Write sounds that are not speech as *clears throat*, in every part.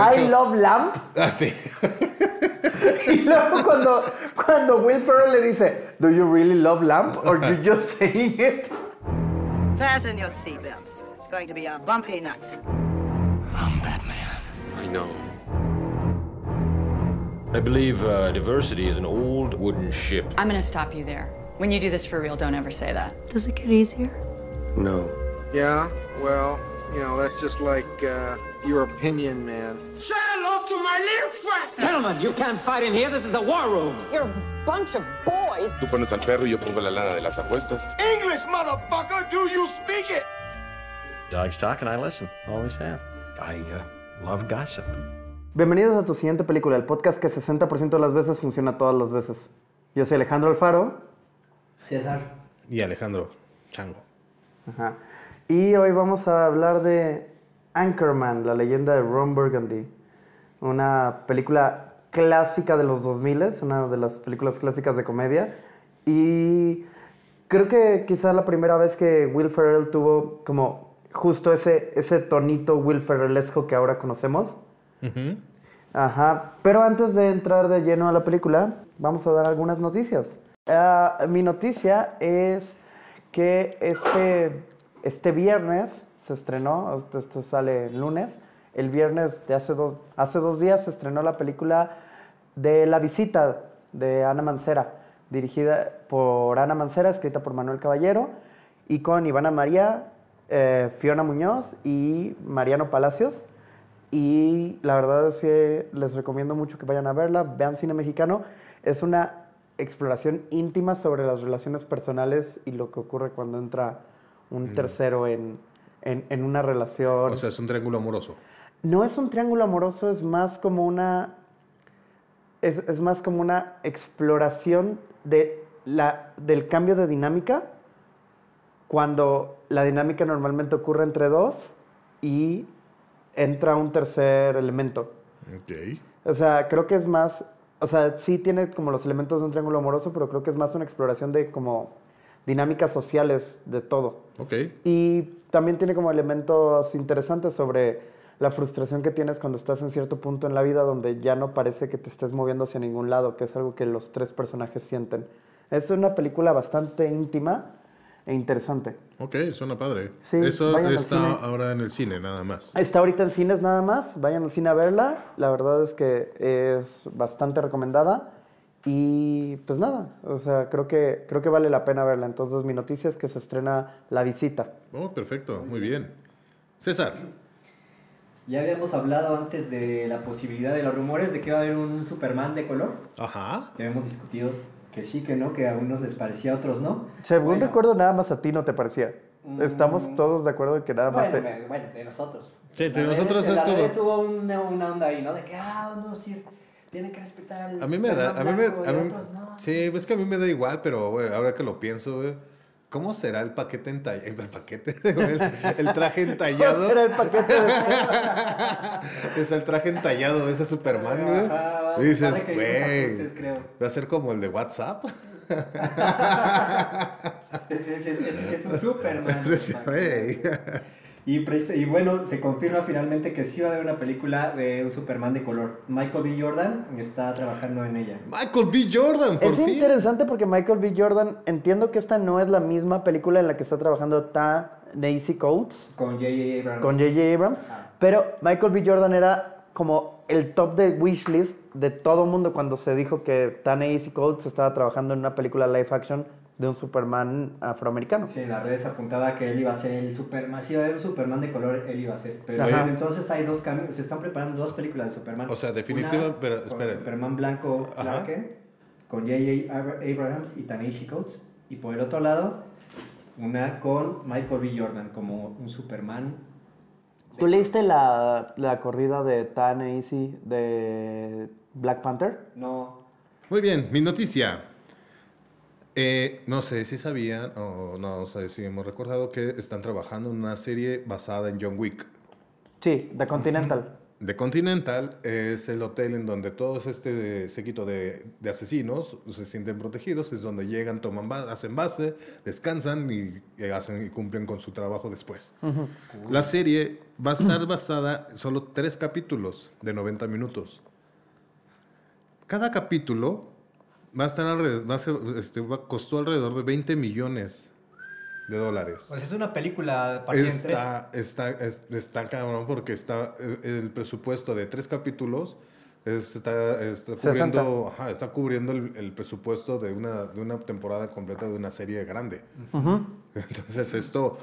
I love lamp. *laughs* Ah, sí. *laughs* Y luego cuando, cuando Will Ferrell le dice, Do you really love lamp? Or you just saying it? Fasten your seatbelts. It's going to be a bumpy night. Sir. Bad man. I know. I believe uh, diversity is an old wooden ship. I'm gonna stop you there. When you do this for real, don't ever say that. Does it get easier? No. Yeah, well, you know, that's just like uh, your opinion, man. Gentlemen, you can't fight in here. This is the war room. You're a bunch of boys. Tú pones al perro y yo pongo la lana de las apuestas. English, motherfucker! Do you speak it? Dogs talk and I listen. Always have. I uh, love gossip. Bienvenidos a tu siguiente película, el podcast que 60% de las veces funciona todas las veces. Yo soy Alejandro Alfaro. César. Y Alejandro Chango. Ajá. Y hoy vamos a hablar de Anchorman, la leyenda de Ron Burgundy. Una película clásica de los 2000, una de las películas clásicas de comedia. Y creo que quizá la primera vez que Will Ferrell tuvo como justo ese, ese tonito Will Ferrellesco que ahora conocemos. Ajá. Pero antes de entrar de lleno a la película, vamos a dar algunas noticias. Ah, mi noticia es que este, este viernes se estrenó, esto, sale el lunes, el viernes de hace dos, hace dos días se estrenó la película de La Visita de Ana Mancera, dirigida por Ana Mancera, escrita por Manuel Caballero, y con Ivana María, eh, Fiona Muñoz y Mariano Palacios. Y la verdad es que les recomiendo mucho que vayan a verla, vean cine mexicano. Es una exploración íntima sobre las relaciones personales y lo que ocurre cuando entra un tercero en, en- en una relación. O sea, es un triángulo amoroso. no es un triángulo amoroso, es más como una. Es, es más como una exploración de la, del cambio de dinámica cuando la dinámica normalmente ocurre entre dos y entra un tercer elemento. Ok. O sea, creo que es más, o sea, sí tiene como los elementos de un triángulo amoroso, pero creo que es más una exploración de como dinámicas sociales de todo. Ok. Y también tiene como elementos interesantes sobre la frustración que tienes cuando estás en cierto punto en la vida donde ya no parece que te estés moviendo hacia ningún lado, que es algo que los tres personajes sienten. Es una película bastante íntima e interesante. Ok, suena padre. Sí, Eso está ahora en el cine, nada más. Está ahorita en cines nada más, vayan al cine a verla. La verdad es que es bastante recomendada. Y pues nada, o sea, creo que, creo que vale la pena verla. Entonces mi noticia es que se estrena La Visita. Oh, perfecto, muy bien. César. Ya habíamos hablado antes de la posibilidad de los rumores de que iba a haber un Superman de color. Ajá. Ya habíamos discutido que sí, que no, que a unos les parecía, a otros no. Según Bueno, recuerdo, nada más a ti no te parecía. Mm. Estamos todos de acuerdo en que nada más... Bueno, bueno, de nosotros. Sí, de nosotros es como- hubo una, una onda ahí, ¿no? De que, ah, no, sí, tienen que respetar al A mí me da, a mí me, a mí- otros no. sí, es que a mí me da igual, pero güey, ahora que lo pienso, güey, ¿cómo será el paquete entallado? El paquete, *laughs* el, el traje entallado. *laughs* Era el paquete de... *laughs* es el traje entallado de ese Superman, güey. Y dices, güey, va a ser como el de WhatsApp. Es, es, es, es- un Superman. Sí, sí, güey. Y, y bueno, se confirma finalmente que sí va a haber una película de un Superman de color. Michael B. Jordan está trabajando en ella. Michael B. Jordan, por Es fin. interesante porque Michael B. Jordan, entiendo que esta no es la misma película en la que está trabajando Ta Nacy Coates Con J.J. Abrams. con J.J. Abrams, Ah. pero Michael B. Jordan era como el top de wishlist de todo mundo cuando se dijo que Ta Nacy Coates estaba trabajando en una película live action de un Superman afroamericano. Sí, en las redes apuntaba que él iba a ser el Superman. Si iba a haber un Superman de color, él iba a ser. Pero Ajá. entonces hay dos cambios. Se están preparando dos películas de Superman. O sea, definitiva- Una pero, con espere. Superman blanco. Clark Kent, con J.J. Abra- Abrams y Tanashi Coates. Y por el otro lado, una con Michael B. Jordan como un Superman. ¿Tú leíste la, la corrida de Ta Nacy de Black Panther? No. Muy bien, mi noticia. Eh, no sé si sabían o no sé si hemos recordado que están trabajando en una serie basada en John Wick. Sí, The Continental. The Continental es el hotel en donde todos este séquito de, de asesinos se sienten protegidos, es donde llegan, toman ba- hacen base, descansan y, y hacen, y cumplen con su trabajo después. La serie va a estar *clears throat* basada en solo tres capítulos de 90 minutos. Cada capítulo va a estar alrededor, va a ser- este, va- costó alrededor de 20 millones de dólares. Pues es una película tres. Está, está, es- está cabrón porque está el, el presupuesto de tres capítulos es- está, está 60. cubriendo, ajá, está cubriendo el, el presupuesto de una, de una temporada completa de una serie grande. *laughs* Entonces esto,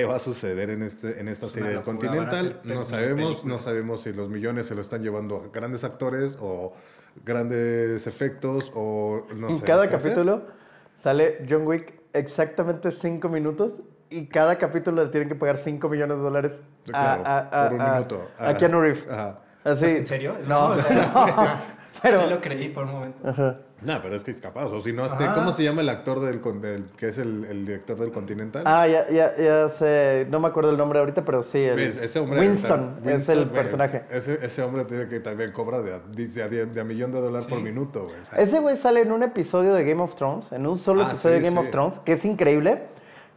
¿qué va a suceder en, este, en esta serie del Continental? No sabemos, no sabemos si los millones se lo están llevando a grandes actores o grandes efectos o no en sé. cada qué va a ser. capítulo sale John Wick exactamente 5 minutos y cada capítulo le tienen que pagar 5 millones de dólares a, Claro, a- a- por un a- minuto. a. Keanu Reeves. Ajá. Así. ¿En serio? No, o sea, *laughs* pero... Sí lo creí por un momento. Ajá. No, pero es que es capaz. O si no, este. ¿cómo se llama el actor del, del- que es el, el director del Continental? Ah, ya, ya, ya sé, no me acuerdo el nombre ahorita, pero sí, el Pues, ese hombre, Winston, sea, es el Winston, personaje. Ese, ese hombre tiene que también cobra de a, de a, de a millón de dólares por minuto, güey. Ese güey sale en un episodio de Game of Thrones, en un solo Ah, episodio sí, de Game sí. of Thrones, que es increíble.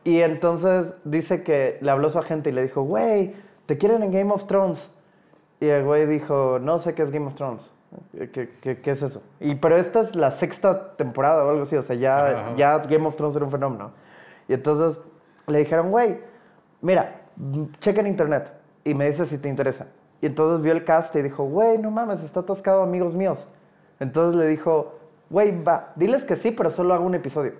Y entonces dice que le habló a su agente y le dijo, güey, te quieren en Game of Thrones. Y el güey dijo, no sé qué es Game of Thrones. ¿Qué, qué, qué es eso? Y, pero esta es la sexta temporada o algo así, o sea, ya, ya Game of Thrones era un fenómeno. Y entonces le dijeron, güey, mira, checa en internet y me dices si te interesa. Y entonces vio el cast y dijo, güey, no mames, está atascado amigos míos. Entonces le dijo, güey, va, diles que sí, pero solo hago un episodio.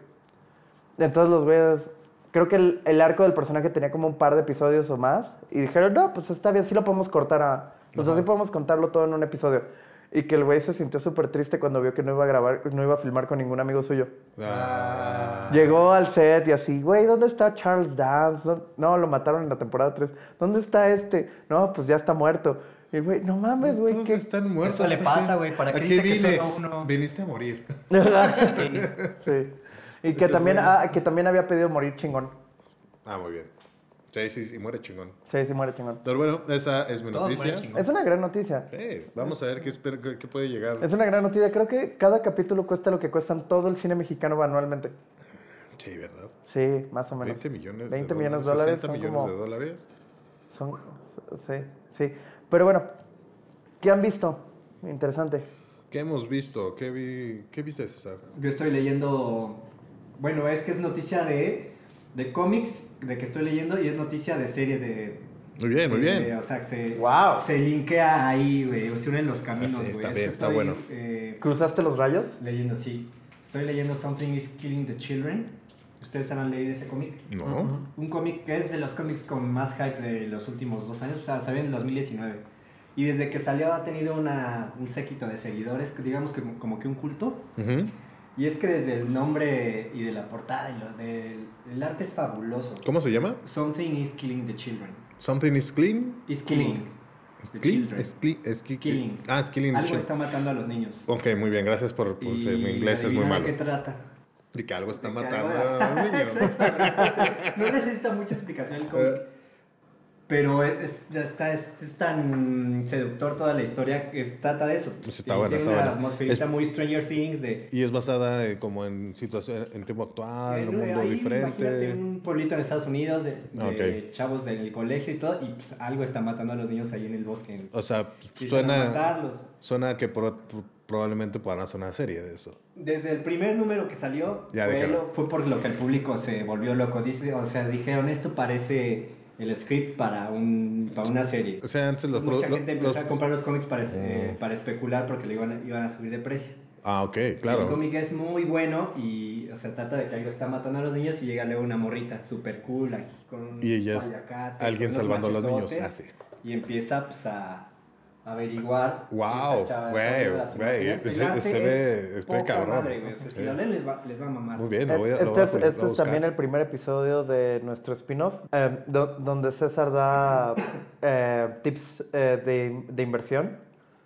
Entonces los güeyes, creo que el, el arco del personaje tenía como un par de episodios o más. Y dijeron, no, pues está bien, sí lo podemos cortar a... O sea, sí podemos contarlo todo en un episodio. Y que el güey se sintió súper triste cuando vio que no iba a grabar, no iba a filmar con ningún amigo suyo. ah, Llegó al set y así, güey, ¿dónde está Charles Dance? ¿Dó- No, lo mataron en la temporada 3. ¿Dónde está este? No, pues ya está muerto. Y güey, no mames, güey, todos ¿qué? están muertos. Eso le pasa, güey, ¿para qué ¿A dice que vine? solo uno? Viniste a morir. *laughs* sí. Y que también, ah, que también había pedido morir chingón. Ah, muy bien. Sí, sí, sí, muere chingón. Sí, sí, muere chingón. Pero bueno, esa es mi Todos noticia. Es una gran noticia. Vamos a ver qué, espera- qué- qué puede llegar. Es una gran noticia. Creo que cada capítulo cuesta lo que cuestan todo el cine mexicano anualmente. Sí, ¿verdad? Sí, más o menos. 20 millones 20 de millones dólares. de dólares 60 son millones como- de dólares. Son, sí, sí. Pero bueno, ¿qué han visto? Interesante. ¿Qué hemos visto? ¿Qué, vi... ¿Qué viste, César? Yo estoy leyendo. Bueno, es que es noticia de, de cómics de que estoy leyendo y es noticia de series de. Muy bien, muy de- bien. o sea, se, Wow. se linkea ahí, güey. Se unen los caminos, Ah, sí, güey. está Es bien, está estoy, bueno. eh, ¿Cruzaste los rayos? leyendo, sí. Estoy leyendo Something is Killing the Children. ¿Ustedes han leído ese cómic? No. Un cómic que es de los cómics con más hype de los últimos dos años, o sea, salió en el 2019. Y desde que salió ha tenido una, un séquito de seguidores, digamos que como que un culto. Ujú. Y es que desde el nombre y de la portada y lo del el arte es fabuloso. ¿Cómo se llama? Something is killing the children. Something is clean. Is killing. ¿Es ki- Killing. Ah, es killing the Algo children. está matando a los niños. Ok, muy bien, gracias por... por Y mi inglés es muy malo. de qué trata? Y que algo está De matando a los niños. *laughs* No necesita mucha explicación el *laughs* cómic. Pero es, es- ya está, es, es tan seductor toda la historia que trata de eso. Pues está buena, tiene está una buena. atmosferita Es- muy Stranger Things de... Y es basada eh, como en situación, en tiempo actual, en un mundo ahí, Imagínate diferente. un pueblito en Estados Unidos de, chavos del colegio y todo, y pues algo está matando a los niños ahí en el bosque. O sea, suena, suena que pro- probablemente puedan hacer una serie de eso. Desde el primer número que salió Ya fue, lo- fue por lo que el público se volvió loco. Dice, o sea, dijeron, esto parece el script para, un, para una serie. O sea, antes los... Mucha gente los- empezó a comprar los cómics para, eh, Mm. para especular porque le iban iban a subir de precio. Ah, ok, El claro. cómic es muy bueno y, o sea, trata de que algo está matando a los niños y llega luego una morrita súper cool aquí con un Y ella es alguien salvando a los niños. Ah, sí. Y empieza pues, a averiguar. Wow, güey, se- se ve- es es poca cabrón. madre, güey, o sea, si Sí. lo leen les va, les va a mamar. Muy bien, lo voy a, lo Este voy a es, este es también el primer episodio de nuestro spin-off, eh, do- donde César da *coughs* eh, tips eh, de, de inversión.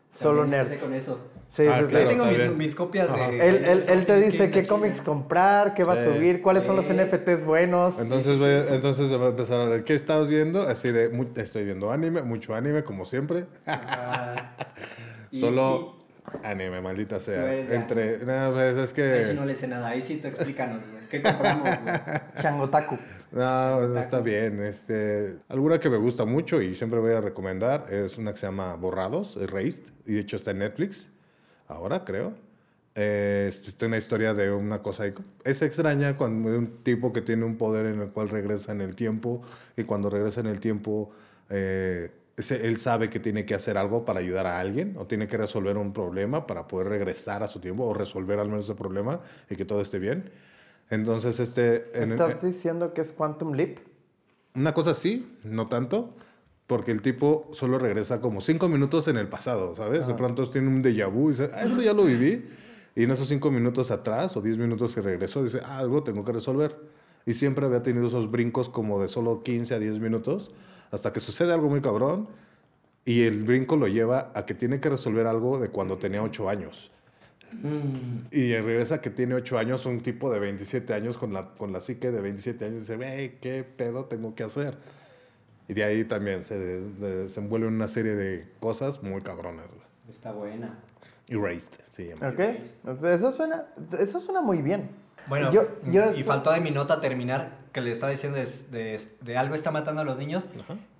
Solo nerds. empecé con eso. Sí, Ah, sí, sí. Yo claro, tengo mis, copias Ajá. de... Él, él- él te dice qué cómics comprar, qué va a subir, cuáles son los. NFTs buenos. Entonces, voy a- entonces va a empezar a ver qué estás viendo. Así de, estoy viendo anime, mucho anime, como siempre. Ah, *laughs* y- Solo anime, maldita sea. Entre, no, pues, es y- Ahí sí que. no le sé nada. Ahí sí tú explícanos, güey. ¿Qué compramos, güey? *laughs* Changotaku. No, no está bien. Este, alguna que me gusta mucho y siempre voy a recomendar es una que se llama Borrados, Erased, y de hecho está en Netflix, ahora creo. Eh, es es una historia de una cosa, ahí- es extraña cuando un tipo que tiene un poder en el cual regresa en el tiempo y cuando regresa en el tiempo eh, él sabe que tiene que hacer algo para ayudar a alguien o tiene que resolver un problema para poder regresar a su tiempo o resolver al menos ese problema y que todo esté bien. Entonces, este... en- ¿Estás diciendo que es Quantum Leap? una cosa sí, no tanto, porque el tipo solo regresa como cinco minutos en el pasado, ¿sabes? De pronto tiene un déjà vu y dice, ah, esto ya lo viví. *laughs* Y en esos cinco minutos atrás o diez minutos que regresó, dice, ah, algo tengo que resolver. Y siempre había tenido esos brincos como de solo 15 a 10 minutos, hasta que sucede algo muy cabrón. Y el brinco lo lleva a que tiene que resolver algo de cuando tenía 8 años. Mm, Y regresa que tiene 8 años, un tipo de 27 años con la, con la psique de 27 años, y dice, hey, ¿qué pedo tengo que hacer? Y de ahí también se de- se envuelve en una serie de cosas muy cabronas. güey. Está buena. Erased, se llama. ¿Ok? Entonces, Eso suena, eso suena muy bien. Bueno, Yo- yo y estoy- faltó de mi nota terminar que le estaba diciendo de, de- de algo está matando a los niños,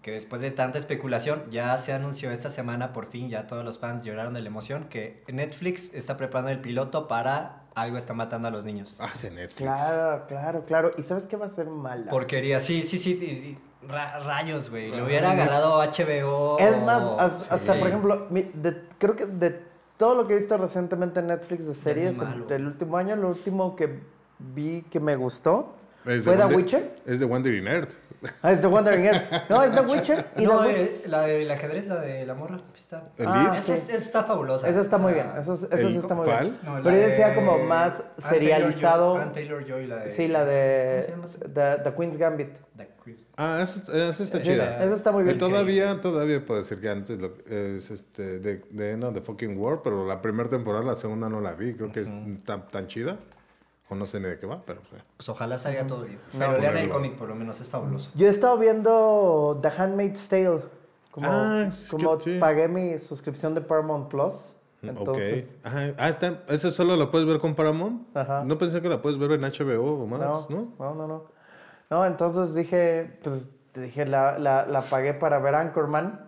que después de tanta especulación ya se anunció esta semana, por fin ya todos los fans lloraron de la emoción, que Netflix está preparando el piloto para algo está matando a los niños. Hace Netflix. Claro, claro, claro. ¿Y sabes qué va a ser mala? Porquería, sí, sí, sí, sí, sí. Ra- rayos, güey. Lo hubiera agarrado HBO. Es más, as- hasta Sí. por ejemplo, mi- de- creo que de todo lo que he visto recientemente en Netflix de series del último año, lo último que vi que me gustó Es fue de The Wonder- Witcher. Es de Wandering Earth. Ah, es The Wandering Earth. No, es The *laughs* Witcher. Y no, The eh, la del ajedrez, la de la morra. Está, ¿El Ah, esa, sí. está fabulosa. Esa está o muy bien. Eso, eso ¿el sí está muy cuál? bien. no, la Pero yo decía de como más Ann serializado. Taylor-Joy- Ann Taylor-Joy, la de... Sí, la de ¿Cómo se llama? The, The Queen's Gambit. The. Ah, esa, está- esa está Sí, chida. esa está muy bien. Y todavía, todavía puedo decir que antes lo, es este, de, de End of the Fucking War, pero la primera temporada, la segunda no la vi. Creo que es tan, tan chida. O no sé ni de qué va, pero o sea. Pues ojalá salga todo bien. No, Pero lean el cómic, por lo menos, es fabuloso. Yo he estado viendo The Handmaid's Tale. Como, Ah, es como que sí. pagué mi suscripción de Paramount Plus. Entonces, ok. Ajá. Ah, está, ¿esa solo la puedes ver con Paramount? Ajá. No pensé que la puedes ver en HBO o más, no, ¿no? no, no, no. No, entonces dije, pues dije, la, la, la pagué para ver Anchorman.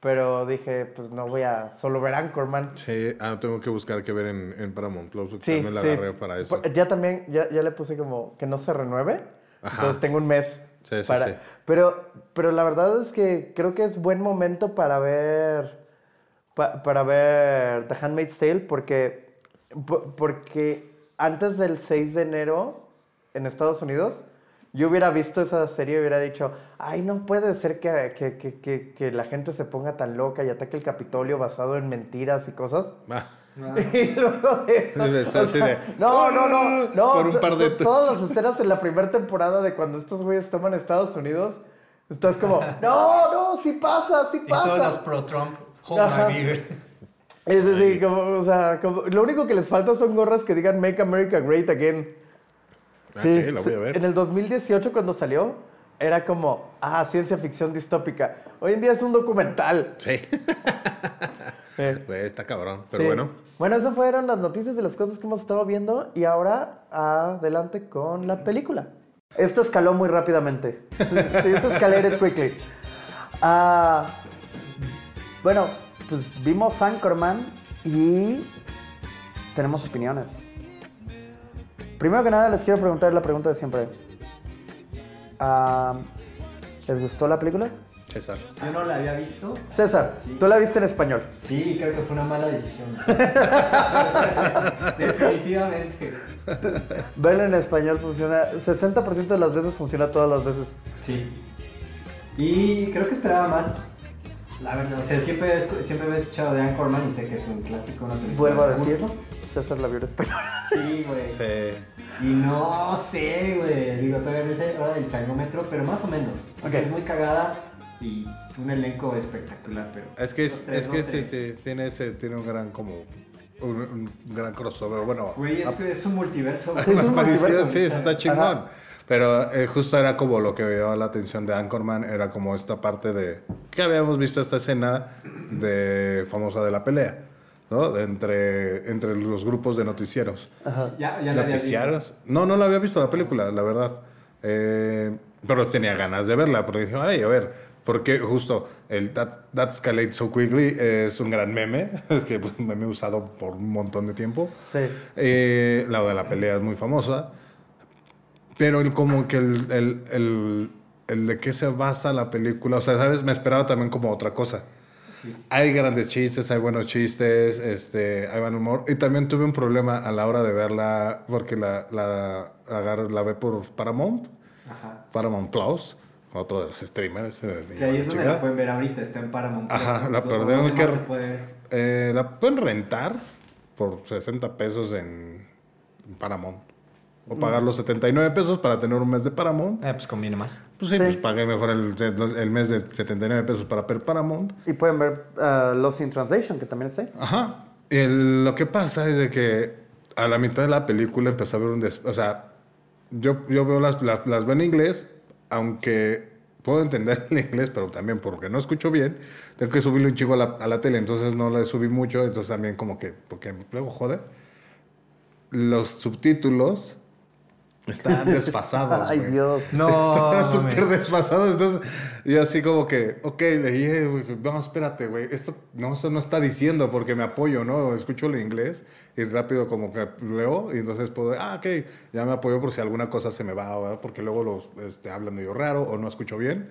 Pero dije, pues no voy a solo ver Anchorman. Sí, ah, tengo que buscar qué ver en, en Paramount Plus. Sí, también la sí. agarré para eso. Por- Ya también, ya, ya le puse como que no se renueve. Ajá. Entonces tengo un mes. Sí, sí, para... sí. Pero, pero la verdad es que creo que es buen momento para ver, pa- para ver The Handmaid's Tale porque, po- porque antes del 6 de enero en Estados Unidos, yo hubiera visto esa serie y hubiera dicho, ay, no puede ser que, que, que, que, que la gente se ponga tan loca y ataque el Capitolio basado en mentiras y cosas. Ah, *laughs* Y luego de eso. Sí, es o así sea, de, no, no, no, no. Por un par de to- Todas las escenas en la primera temporada de cuando estos güeyes toman Estados Unidos, estás como, *laughs* no, no, sí pasa, sí Y todos los pasa. pro-Trump, hold Ajá. my beer. Es decir, como, o sea, como- lo único que les falta son gorras que digan Make America Great Again. Ok, la voy a sí, ver. En el 2018 cuando salió, era como, ah, ciencia ficción distópica. Hoy en día es un documental. Sí, Güey, *laughs* está cabrón. Pero Sí. bueno, Bueno, esas fueron las noticias de las cosas que hemos estado viendo y ahora adelante con la película. Esto escaló muy rápidamente. *laughs* Sí, Esto escalated quickly. Ah, bueno, pues vimos Anchorman y tenemos opiniones. Primero que nada les quiero preguntar la pregunta de siempre. Ah, ¿Les gustó la película? César. Yo no la había visto. César, Sí. tú la viste en español. Sí, creo que fue una mala decisión. *laughs* Definitivamente. Verla en español funciona, 60% de las veces funciona todas las veces. Sí. Y creo que esperaba más. La verdad, o sea, siempre, he escu- siempre he escuchado de Anchorman y sé que es un clásico, una película. Vuelvo a decirlo, César la vio en español. Sí, güey. Sí. Y no sé, güey. Digo, todavía no sé hora del changómetro, pero más o menos. O sea, Ok. es muy cagada. y un elenco espectacular, pero... Es que, es, los tres es no que sé. sí, sí, tiene, ese, tiene un gran como... Un, un gran crossover. Bueno, Güey, es, que es un multiverso. güey. *laughs* Es un multiverso. sí, está chingón. Ajá. Pero eh, justo era como lo que me llamaba la atención de Anchorman, era como esta parte de... Que habíamos visto esta escena de famosa de la pelea, ¿no? De entre, entre los grupos de noticieros. Ya, ya la había ¿Noticiarios? No, no la había visto la película, la verdad. Eh, pero tenía ganas de verla, porque dije, ay, a ver, porque justo el That, That Escalates So Quickly es un gran meme, *laughs* que pues, me he usado por un montón de tiempo. Sí. Eh, la de la pelea es muy famosa. Pero el, como que el, el, el, el de qué se basa la película, o sea, ¿sabes? Me esperaba también como otra cosa. Hay grandes chistes, hay buenos chistes, este, hay buen humor. Y también tuve un problema a la hora de verla, porque la, la, la ve por Paramount, Ajá. Paramount Plus, otro de los streamers. Que ahí es donde la pueden ver ahorita, está en Paramount. Ajá, la. ¿dónde que- puede- eh, la pueden rentar por 60 pesos en, en Paramount. O pagar los 79 pesos para tener un mes de Paramount. Eh, pues conviene más. Pues sí, pues pagué mejor el, el mes de 79 pesos para ver Paramount. Y pueden ver uh, Lost in Translation, que también está ahí. Ajá. El- lo que pasa es de que a la mitad de la película empezó a ver un... des- o sea, yo, yo veo las, las, las veo en inglés, aunque puedo entender el inglés, pero también porque no escucho bien, tengo que subirle un chico a la, a la tele, entonces no le subí mucho, entonces también como que, porque luego jode. Los subtítulos están *laughs* desfasados. Ay, güey. Dios. No, Estaba súper mames. desfasado. Entonces, yo así como que, ok, le dije, no, espérate, güey, esto no, esto no está diciendo porque me apoyo, ¿no? Escucho el inglés y rápido como que leo y entonces puedo, ah, ok, ya me apoyo por si alguna cosa se me va, ¿verdad? porque luego los este, hablan medio raro o no escucho bien.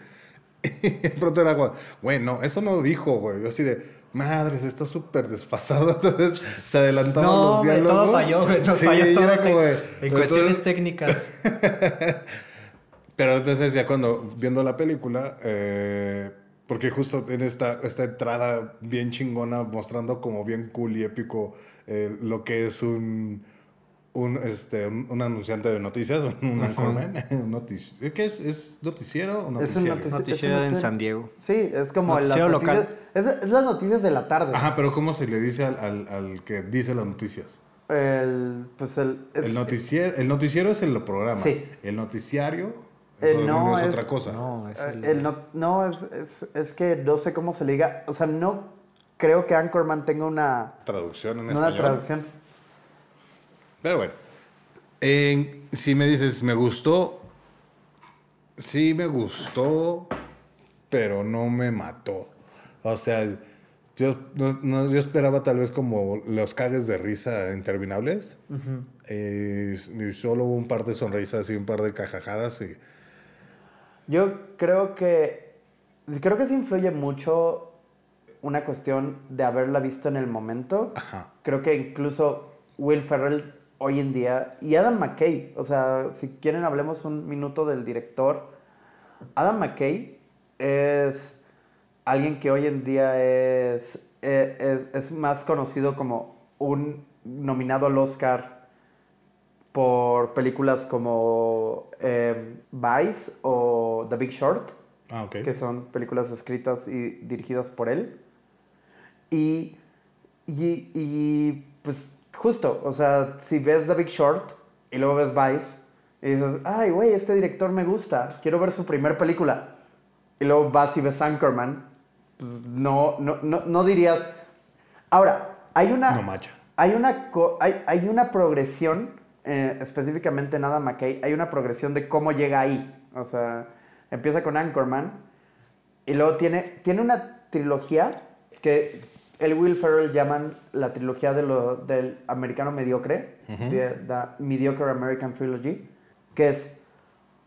Y *laughs* de pronto era como, güey, no, eso no dijo, güey. Yo así de, madres, está súper desfasado. *laughs* Entonces se adelantaban No, los diálogos. todo falló, güey. Nos sí, falló todo era en- como de, en cuestiones técnicas. *laughs* pero entonces ya cuando viendo la película, eh, porque justo tiene esta, esta entrada bien chingona mostrando como bien cool y épico eh, lo que es un, un, este, un, un anunciante de noticias, *laughs* un anchorman, *laughs* un notici- ¿qué es? ¿Es noticiero o Es un noticiario? notici- Noticiero es un en noticiero- San Diego. Sí, es como las Noticiero noticias. local. Es, es las noticias de la tarde. Ajá, pero ¿cómo se le dice al, al, al que dice las noticias? El, pues el, es- El noticiero, el noticiero es el programa. Sí. El noticiario Eh, eso no, es, es- otra cosa. No, es eh, el- el no, no es, es, es que no sé cómo se le diga. O sea, no creo que Anchorman tenga una, Traducción en una español. traducción. Pero bueno, en- si me dices, me gustó, sí me gustó, pero no me mató. O sea, yo, no- no- yo esperaba tal vez como los cagues de risa interminables. Eh, y solo un par de sonrisas y un par de cajajadas. Y, Yo creo que. Creo que sí influye mucho una cuestión de haberla visto en el momento. Ajá. Creo que incluso Will Ferrell hoy en día. Y Adam McKay. O sea, si quieren, hablemos un minuto del director. Adam McKay es alguien que hoy en día es, eh, es, es más conocido como un nominado al Oscar por películas como eh, Vice o The Big Short, ah, que son películas escritas y dirigidas por él. Y, y, y, pues justo, o sea, si ves The Big Short y luego ves Vice y dices, ay, güey, este director me gusta, quiero ver su primer película. Y luego vas y ves Anchorman, pues no, no, no, no dirías... Ahora, hay una... No macha. Hay una, hay, hay una progresión, eh, específicamente en Adam McKay, hay una progresión de cómo llega ahí. O sea, empieza con Anchorman y luego tiene, tiene una trilogía que el Will Ferrell llaman la trilogía de lo, del americano mediocre, the, the Mediocre American Trilogy, que es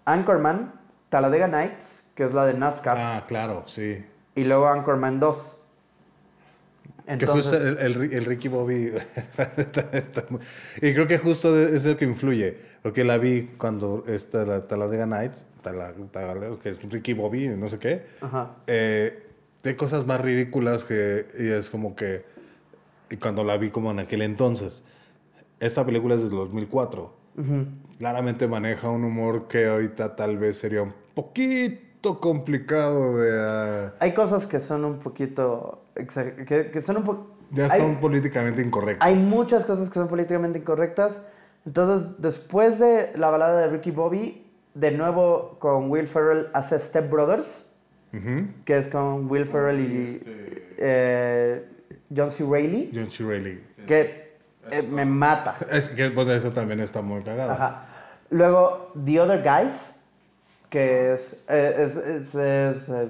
Anchorman, Talladega Nights, que es la de NASCAR, Ah, claro, sí. y luego Anchorman 2. que justo el, el- el Ricky Bobby. *laughs* está- está muy- y creo que justo es lo que influye. Porque la vi cuando esta, la Talladega Nights, Tala- Tala- que es Ricky Bobby, no sé qué. Ajá. eh, de cosas más ridículas que. Y es como que. Y cuando la vi como en aquel entonces. Esta película es del 2004. Claramente maneja un humor que ahorita tal vez sería un poquito complicado de... ah, Hay cosas que son un poquito... Que, que son un poco... ya hay- son políticamente incorrectas. Hay muchas cosas que son políticamente incorrectas. Entonces, después de la balada de Ricky Bobby, de nuevo con Will Ferrell hace Step Brothers, Que es con Will Ferrell y eh, John C. Reilly, John C. Reilly. que eh, me mata. Es que bueno, eso también está muy cagada. Ajá. Luego, The Other Guys, que es, eh, es, es- es, eh,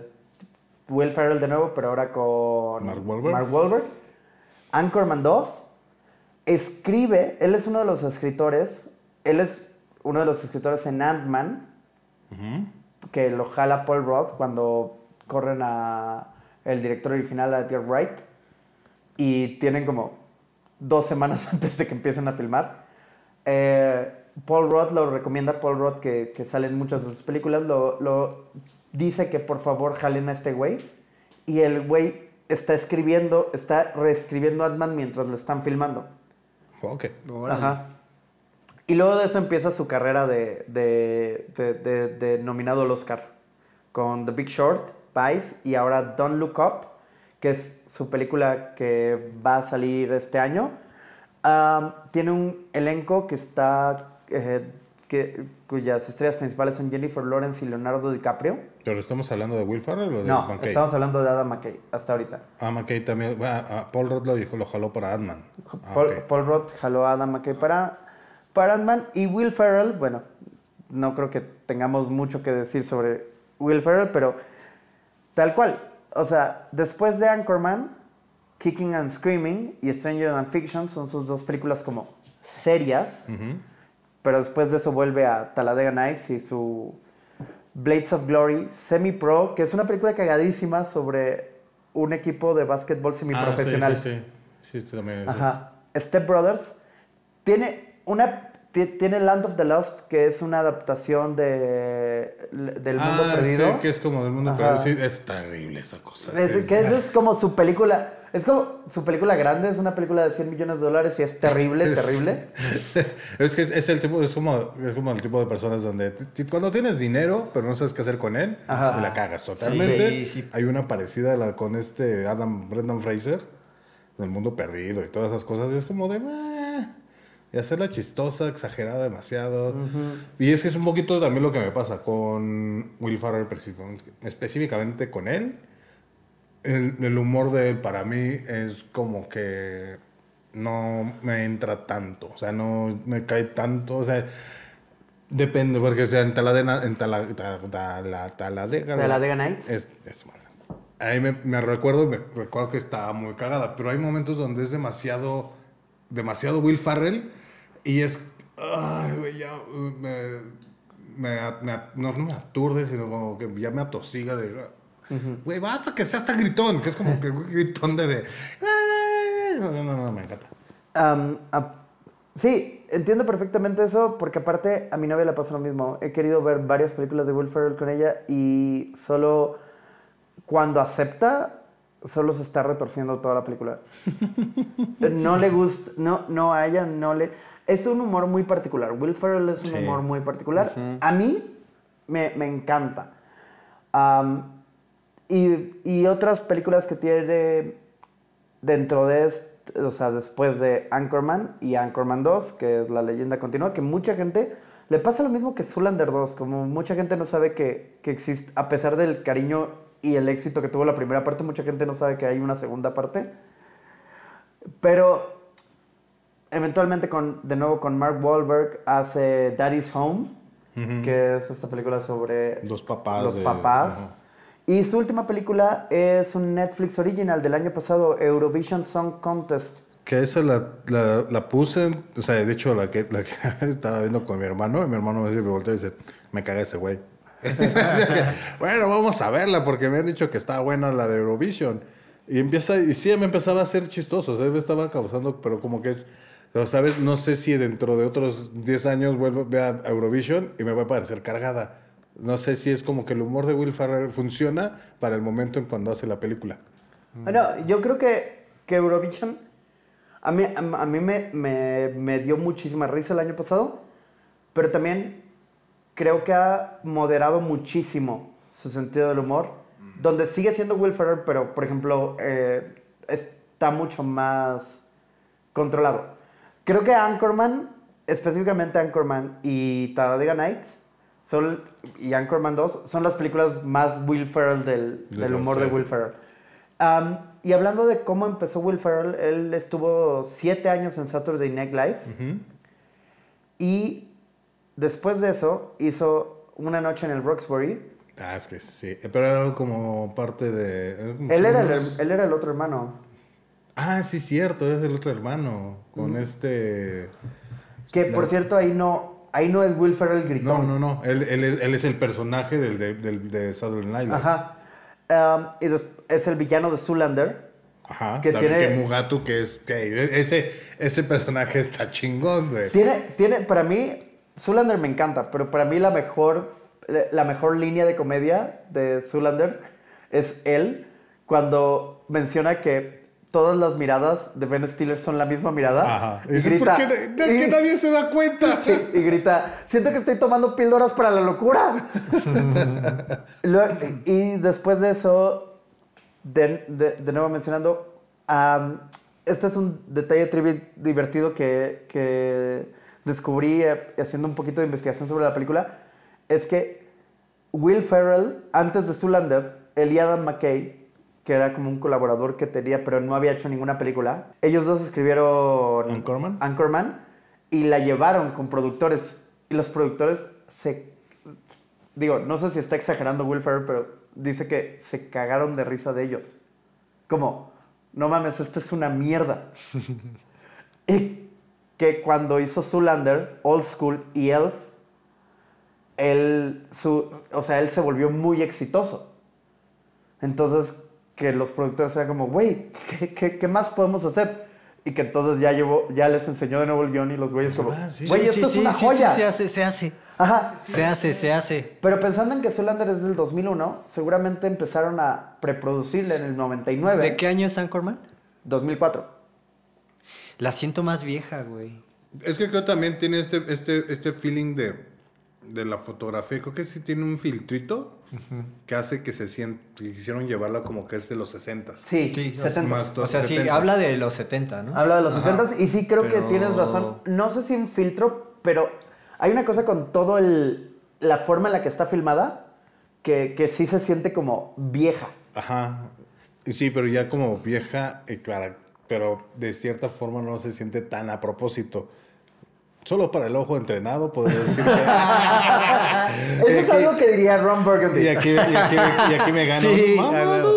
Will Ferrell de nuevo, pero ahora con Mark Wahlberg. Mark Wahlberg. Anchorman 2. Escribe, él es uno de los escritores, él es uno de los escritores en Ant-Man, que lo jala Paul Roth cuando corren a el director original, a Edgar Wright, y tienen como dos semanas *laughs* antes de que empiecen a filmar. Eh, Paul Roth lo recomienda, Paul Roth, que, que sale en muchas de sus películas, lo, lo dice que por favor jalen a este güey. Y el güey está escribiendo, está reescribiendo Ant-Man mientras lo están filmando. Ok. Ajá. Y luego de eso empieza su carrera de, de, de- nominado al Oscar. Con The Big Short, Vice y ahora Don't Look Up, que es su película que va a salir este año. Tiene un elenco que está. eh, que, cuyas estrellas principales son Jennifer Lawrence y Leonardo DiCaprio. ¿Pero estamos hablando de Will Ferrell o de No, McKay? estamos hablando de Adam McKay hasta ahorita. Ah, McKay también. bueno, ah, Paul Rudd lo, dijo, lo jaló para. Ah, Paul, ok. Paul Roth jaló a Adam McKay para, para Ant-Man y Will Ferrell, bueno, no creo que tengamos mucho que decir sobre Will Ferrell, pero tal cual. O sea, después de Anchorman, Kicking and Screaming y Stranger Than Fiction son sus dos películas como serias, pero después de eso vuelve a Talladega Nights y su Blades of Glory Semi Pro, que es una película cagadísima sobre un equipo de básquetbol semiprofesional. Ah, sí, sí, sí. Sí, también es- Ajá. Step Brothers tiene una ti- tiene Land of the Lost que es una adaptación de del mundo Ah, perdido. sí, que es como del mundo Ajá. perdido. Sí, es terrible esa cosa. Es, Es- que es como su película, es como su película grande, es una película de 100 millones de dólares y es terrible, *laughs* Es- terrible. *laughs* Es que es, es el tipo, es como, es como el tipo de personas donde cuando tienes dinero, pero no sabes qué hacer con él, y la cagas totalmente. Sí, sí. Hay una parecida a la con este Adam Brendan Fraser, del mundo perdido y todas esas cosas. Y es como de. Y hacerla chistosa, exagerada demasiado. Y es que es un poquito también lo que me pasa con Will Ferrell, específicamente- con él. El, el humor de él para mí es como que no me entra tanto, o sea, no me cae tanto, o sea, depende, porque o sea, en Taladena, en Tala, ta- Tala- Taladega, Talladega Nights. es, es madre. Ahí me, me recuerdo, me recuerdo que estaba muy cagada, pero hay momentos donde es demasiado, demasiado Will Farrell y es, ay, güey, ya uh, me, me, me- no, no me aturde, sino como que ya me atosiga de, güey, basta que seas tan gritón, que es como que un gritón de, de no, no, no, me encanta. Sí, entiendo perfectamente eso, porque aparte a mi novia le pasa lo mismo. He querido ver varias películas de Will Ferrell con ella y solo cuando acepta, solo se está retorciendo toda la película. *laughs* no le gusta, no, no a ella, no le... Es un humor muy particular. Will Ferrell es un Sí. humor muy particular. A mí me, me encanta. Y, y otras películas que tiene dentro de, est- o sea, después de Anchorman y Anchorman 2, que es la leyenda continua, que mucha gente le pasa lo mismo que Zoolander 2, como mucha gente no sabe que, que existe, a pesar del cariño y el éxito que tuvo la primera parte, mucha gente no sabe que hay una segunda parte. Pero eventualmente, con, de nuevo con Mark Wahlberg, hace Daddy's Home, que es esta película sobre Los papás los de- papás. ajá. Y su última película es un Netflix original del año pasado, Eurovision Song Contest. Que esa la, la, la puse, o sea, de hecho, la que, la que *laughs* estaba viendo con mi hermano, y mi hermano me dice, me voltea y dice, me caga ese güey. *laughs* bueno, vamos a verla, porque me han dicho que está buena la de Eurovision. Y empieza, y sí, me empezaba a ser chistoso, o sea, me estaba causando, pero como que es, o ¿sabes? No sé si dentro de otros 10 años vuelvo a Eurovision y me va a parecer cargada. No sé si es como que el humor de Will Ferrell funciona para el momento en cuando hace la película. Bueno, yo creo que, que Eurovision a mí, a, a mí me, me, me dio muchísima risa el año pasado, pero también creo que ha moderado muchísimo su sentido del humor, donde sigue siendo Will Ferrell, pero por ejemplo, eh, está mucho más controlado. Creo que Anchorman, específicamente Anchorman y Talladega Nights, son, y Anchorman 2, son las películas más Will Ferrell del, De humor de Ferrell. Will Ferrell. Um, y hablando de cómo empezó Will Ferrell, él estuvo siete años en Saturday Night Live. Y después de eso hizo una noche en el Roxbury. Ah, es que sí. Pero era como parte de. como Él era, el, él era el otro hermano. Ah, sí, cierto, es el otro hermano. Con este. Que La- por cierto, ahí no, ahí no es Will Ferrell No, gritón. no, no. Él, él es, él es el personaje del, de, del, de Saturday Night Live. Ajá. Um, y des- es el villano de Zoolander. Ajá. Que tiene- que Mugatu, que es. que ese, ese personaje está chingón, güey. Tiene, tiene, para mí, Zoolander me encanta, pero para mí la mejor, la mejor línea de comedia de Zoolander es él cuando menciona que todas las miradas de Ben Stiller son la misma mirada. Ajá. Y grita, ¿Por qué y- que nadie se da cuenta? *laughs* Sí, y grita, siento que estoy tomando píldoras para la locura. *laughs* Luego- y después de eso, de, de- de nuevo mencionando, am, este es un detalle trivi- divertido que, que descubrí eh, haciendo un poquito de investigación sobre la película, es que Will Ferrell, antes de Zoolander, él y Adam McKay, que era como un colaborador que tenía, pero no había hecho ninguna película, ellos dos escribieron ¿Anchorman? Anchorman y la llevaron con productores. Y los productores se... Digo, no sé si está exagerando Will Ferrell, pero dice que se cagaron de risa de ellos. Como, no mames, esta es una mierda. *laughs* y que cuando hizo Zoolander, Old School y Elf, él, su, o sea, él se volvió muy exitoso. Entonces, que los productores eran como, güey, ¿qué, qué, qué más podemos hacer? Y que entonces ya, llevó, ya les enseñó de nuevo el guion y los güeyes como, Ah, güey, Sí, esto sí, es sí, una joya. se hace, se hace. Ajá. Se hace, se hace. Pero pensando en que Zoolander es del 2001, seguramente empezaron a preproducirla en el 99. ¿De qué año es Anchorman? 2004. La siento más vieja, güey. Es que creo también tiene este, este, este feeling de, de la fotografía. Creo que sí tiene un filtrito que hace que se siente. que Quisieron llevarla como que es de los 60 Sí, Sí, 70. Más O sea, sí, 70s. habla de los 70, ¿no? Habla de los 70 y sí creo que tienes razón. No sé si un filtro, pero hay una cosa con todo el la forma en la que está filmada que, que sí se siente como vieja. Ajá. Y Sí, pero ya como vieja, y clara, pero de cierta forma no se siente tan a propósito. Solo para el ojo entrenado, podría decir que. *laughs* Eso es aquí- algo que diría Ron Burgundy. y, aquí, y, aquí, y aquí me gano. Sí, ¡Mamador!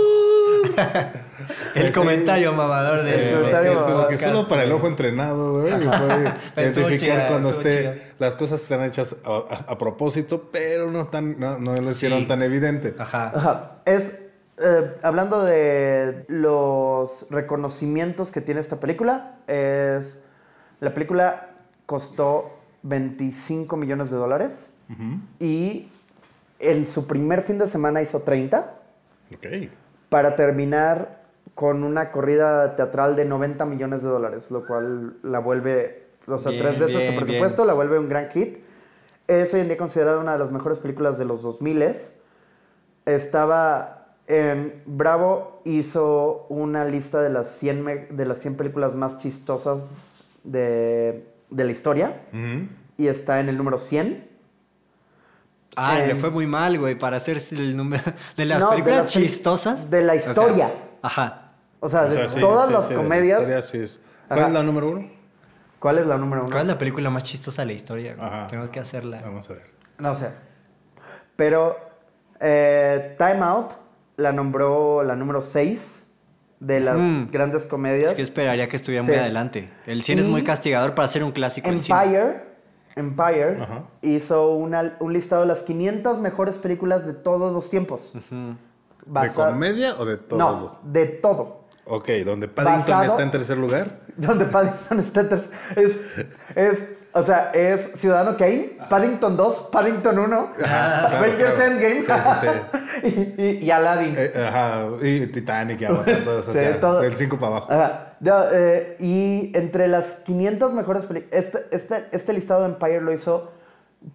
*laughs* El Sí. comentario mamador Sí, del que comentario es- que podcast, solo para el ojo entrenado, güey, puede *laughs* Estuvo identificar chida, cuando esté chida. las cosas están hechas a, a- a propósito, pero no tan no, no lo hicieron Sí. tan evidente. Ajá. Ajá. Es, eh, hablando de los reconocimientos que tiene esta película, es, la película costó 25 millones de dólares y en su primer fin de semana hizo 30 Ok. para terminar con una corrida teatral de 90 millones de dólares, lo cual la vuelve, o sea, Bien, tres veces bien, tu presupuesto, la vuelve un gran hit. Es hoy en día considerada una de las mejores películas de los 2000. Estaba, em, Bravo hizo una lista de las 100, me- de las 100 películas más chistosas de, de la historia Ujú. y está en el número 100. Ah, le Em, fue muy mal, güey, para hacer el número de las No, de películas las peli- chistosas. de la O sea, historia. ajá. O sea, O de sea, sí, todas sí, las sí, de la comedias, historia sí es. ¿Cuál Ajá. es la número uno? ¿cuál es la número uno? ¿Cuál es la película más chistosa de la historia? güey? Ajá. Tenemos que hacerla. Vamos a ver. No sé. Pero eh, Time Out la nombró la número 6 de las Mm. grandes comedias. Es que esperaría que estuviera Sí. muy adelante. El 100 es muy castigador para ser un clásico. cine. Empire, Empire Ajá. hizo una- un listado de las 500 mejores películas de todos los tiempos. ¿De Basa- comedia o de todo? No, de todo. Ok, donde Paddington Basado- está en tercer lugar. *laughs* Donde Paddington está en ter- es, es, o sea, es Ciudadano Kane, Paddington 2, Paddington 1, Ajá, claro, Avengers claro. Endgame Sí, sí, *laughs* y, y- y Aladdin. Eh, ajá, y Titanic y Avatar, todas Sí, hacia todo- del 5 para abajo. Ajá. No, eh, y entre las 500 mejores películas, este, este, este listado de Empire lo hizo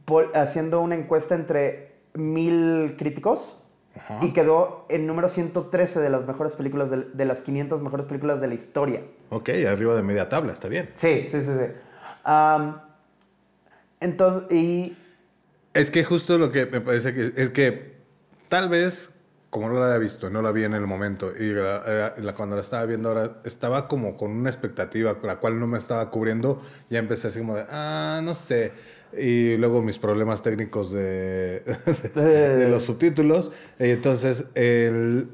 por- haciendo una encuesta entre mil críticos y quedó en número 113 de las mejores películas, de, de las 500 mejores películas de la historia. Ok, arriba de media tabla, está bien. Sí, sí, sí, sí. Am, entonces, y Es que justo lo que me parece que es que tal vez, como no la había visto, no la vi en el momento, y la- era- la- cuando la estaba viendo ahora, estaba como con una expectativa, la cual no me estaba cubriendo, ya empecé así como de, ah, no sé. Y luego mis problemas técnicos de, *laughs* de los subtítulos. Y entonces, el,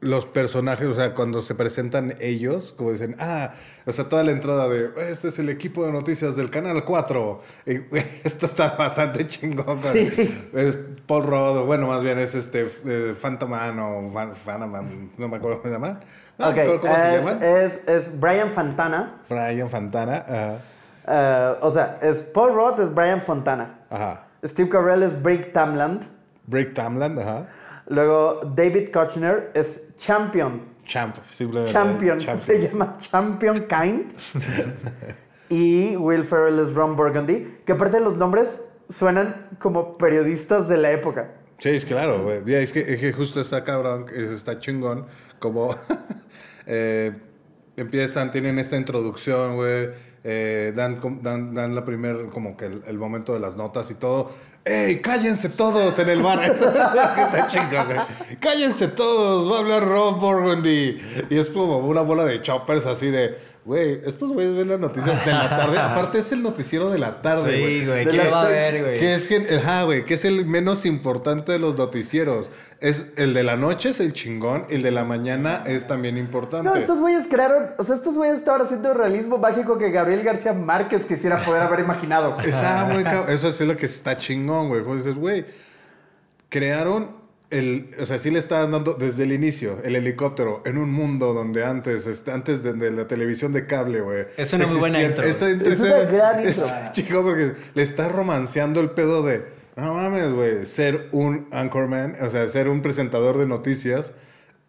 los personajes, o sea, cuando se presentan ellos, como dicen, ah, o sea, toda la entrada de, este es el equipo de noticias del Canal 4. Y güey, *laughs* esto está bastante chingón. güey. Es Paul Rudd, o bueno, más bien es este eh, Phantoman o Fanaman, no me acuerdo cómo se llama. Ah, ok, ¿Cómo, cómo se llaman? es, es Brian Fantana. Brian Fantana. Ajá. eh, o sea, es Paul Roth es Brian Fontana. Ajá. Steve Carell es Brick Tamland. Brick Tamland, ajá. Luego David Kochner es Champion. Champ, simplemente. Champion. Champions. Se llama Champion Kind. *laughs* y Will Ferrell es Ron Burgundy. Que aparte los nombres suenan como periodistas de la época. Sí, es claro, güey. Es que, es que justo está cabrón, es- está chingón, como *laughs* eh, empiezan, tienen esta introducción, güey, eh, dan, dan, dan la primer, como que el, el momento de las notas y todo. ¡Ey, cállense todos en el bar! *laughs* Está. ¡Cállense todos! Va a hablar Rob Burgundy. Y es como una bola de choppers así de, güey, estos güeyes ven las noticias de la tarde. *laughs* Aparte es el noticiero de la tarde, güey. Sí, güey, ¿qué la- va a ver, güey? Que es, ajá, güey, que es el menos importante de los noticieros. Es el de la noche es el chingón, el de la mañana es también importante. No, estos güeyes crearon, o sea, estos güeyes estaban haciendo el realismo mágico que Gabriel García Márquez quisiera poder haber imaginado. Está muy Eso es lo que está chingón, güey. Como dices, güey, crearon el, o sea, sí le estaban dando desde el inicio el helicóptero en un mundo donde antes, este, antes de, de la televisión de cable, güey. Es una muy buena intro, Esa. Es una gran intro. *laughs* Está chingón porque le está romanceando el pedo de, no mames, güey, ser un anchorman, o sea, ser un presentador de noticias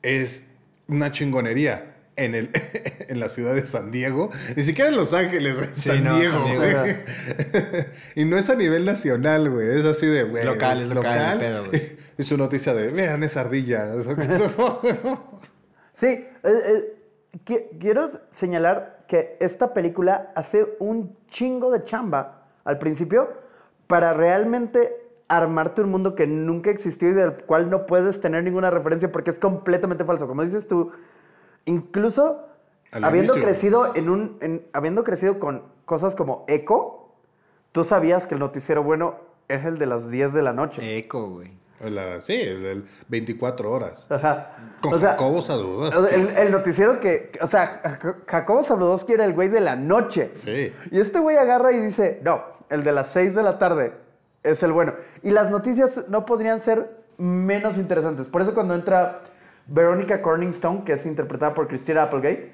es una chingonería. En, el, *laughs* en la ciudad de San Diego, ni siquiera en Los Ángeles, güey, Sí, San no, Diego, güey. *laughs* y no es a nivel nacional, güey. Es así de, güey. Local, es local el pedo, güey. *laughs* Y su noticia de, vean esa ardilla. Sí, eh, eh, qui- quiero señalar que esta película hace un chingo de chamba al principio para realmente armarte un mundo que nunca existió y del cual no puedes tener ninguna referencia porque es completamente falso. Como dices tú, incluso Al habiendo inicio. crecido en un, en- habiendo crecido con cosas como Echo, tú sabías que el noticiero bueno es el de las 10 de la noche. Eco, güey. La- sí, el del 24 horas. Ajá. Con O sea, Jacobo sea, El, el noticiero que, o sea, Jac- Jacobo Zabludowski era el güey de la noche. Sí. Y este güey agarra y dice, no, el de las 6 de la tarde es el bueno. Y las noticias no podrían ser menos interesantes. Por eso cuando entra Verónica Corningstone, que es interpretada por Christina Applegate,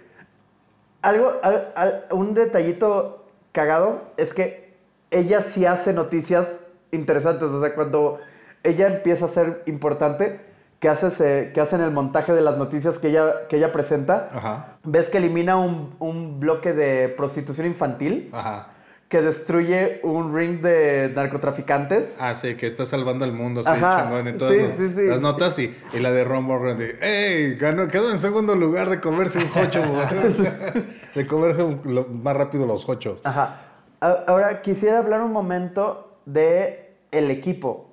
algo, al- al- un detallito cagado es que ella sí hace noticias interesantes. O sea, cuando ella empieza a ser importante, que hace, ese- que hacen el montaje de las noticias que ella, que ella presenta, Ajá. ves que elimina un, un bloque de prostitución infantil, Ajá. Que destruye un ring de narcotraficantes. Ah, sí, que está salvando al mundo, sí, Ajá. chingón. En todas Sí, los- sí, sí. las notas y, y la de Ron Burgundy. ¡Ey! Ganó, quedó en segundo lugar de comerse un güey. *laughs* de comerse un- lo- más rápido los jochos. Ajá. Ahora quisiera hablar un momento de el equipo.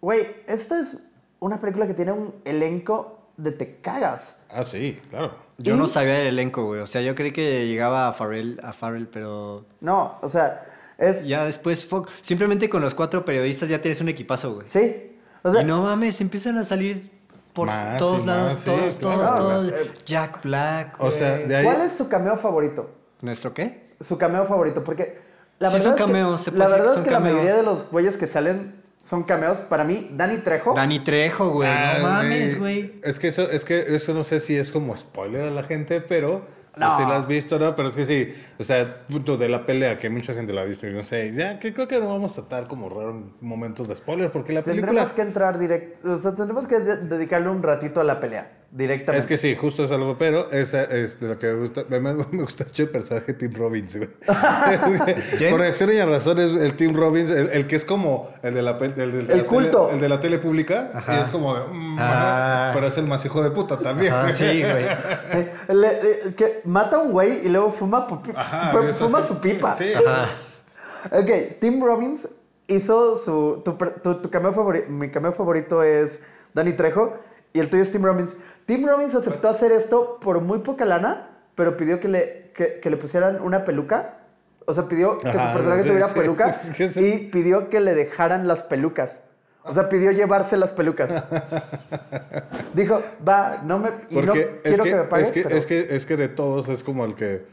Güey, esta es una película que tiene un elenco de te cagas. Ah, sí, claro. Yo ¿Y? no sabía del elenco, güey. O sea, yo creí que llegaba a Farrell, a Farrell, pero No, o sea, es... ya después, fuck, simplemente con los cuatro periodistas ya tienes un equipazo, güey. Sí. O sea, y no mames, empiezan a salir por Más todos lados, más, sí, todos, claro, todos, todos. Jack Black. O sea, de ahí. ¿cuál es su cameo favorito? ¿Nuestro qué? Su cameo favorito, porque la Sí, verdad son es que- cameos, se puede la verdad es que la mayoría de los güeyes que salen son cameos. Para mí, Danny Trejo. Dani Trejo, güey. Ah, no mames, güey. Es que eso, es que eso no sé si es como spoiler a la gente, pero No. si la has visto, ¿no? Pero es que sí, o sea, punto de la pelea, que mucha gente la ha visto y no sé, ya que creo que no vamos a estar como raro en momentos de spoiler, porque la película. Tendremos que entrar directo, o sea, tendremos que de- dedicarle un ratito a la pelea. Directamente. Es que sí, justo es algo, pero esa es de lo que me gusta. Me, me- *laughs* me gusta mucho el personaje de Tim Robbins, güey. *laughs* Por extrañas razones, el Tim Robbins, el, el que es como el de la, el, del- de El la culto. Tele, el de la tele pública, Ajá. y es como de. mm, Ah. ajá, pero es el más hijo de puta también. Ah, sí, güey. *laughs* Eh, el- el que mata a un güey y luego fuma, Ajá, fuma sí. su pipa. Sí. Ok, Tim Robbins hizo su. Tu, tu, tu cameo favorito. Mi cameo favorito es Danny Trejo y el tuyo es Tim Robbins. Tim Robbins aceptó hacer esto por muy poca lana, pero pidió que le, que, que le pusieran una peluca. O sea, pidió que Ajá, su personaje sí, tuviera sí, peluca sí, y pidió que le dejaran las pelucas. O sea, pidió llevarse las pelucas. *laughs* Dijo, va, no me. Y no Porque es, quiero que, que, me pagues. es, que, pero- es, que, es que de todos es como el que.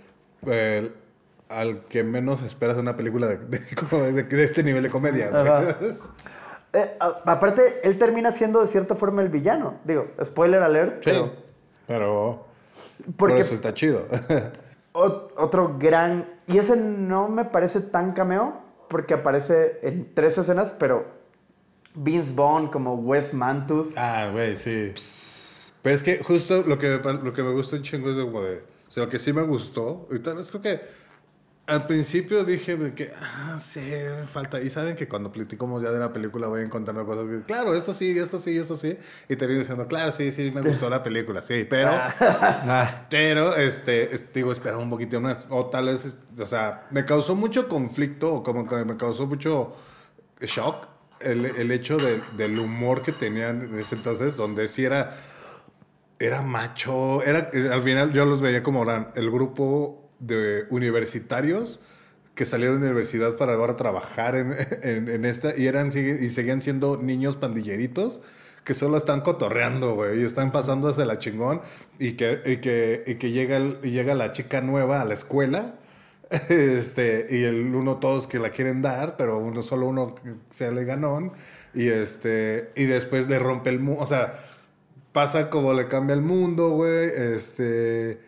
al que menos esperas una película de, de- *laughs* como de- de este nivel de comedia. *laughs* Eh, aparte, él termina siendo de cierta forma el villano. Digo, spoiler alert, Sí, pero pero. Por porque eso está chido. *laughs* ot- otro gran... Y ese no me parece tan cameo porque aparece en tres escenas, pero Vince Vaughn como Wes Mantooth. Ah, güey, sí. Pero es que justo lo que, lo que me gusta un chingo es de como de... O sea, lo que sí me gustó, y tal vez creo que al principio dije que, ah, sí, me falta. Y saben que cuando platicamos ya de la película voy encontrando cosas que, claro, esto sí, esto sí, esto sí. Y termino diciendo, claro, sí, sí, me gustó *laughs* la película, sí, pero... Ah, *laughs* Pero, este, es- digo, esperaba un poquito más. O tal vez, o sea, me causó mucho conflicto, o como que me causó mucho shock el, el hecho de- del humor que tenían en ese entonces, donde sí era, era macho. Era, al final yo los veía como eran el grupo de universitarios que salieron de la universidad para ahora trabajar en, *laughs* en, esta y eran y seguían siendo niños pandilleritos que solo están cotorreando, güey, y están pasándose la chingón y que, y que, y que llega, llega la chica nueva a la escuela *laughs* este, y el uno todos que la quieren dar, pero uno solo uno se le ganón y este y después le rompe el mundo, o sea, pasa como le cambia el mundo, güey, este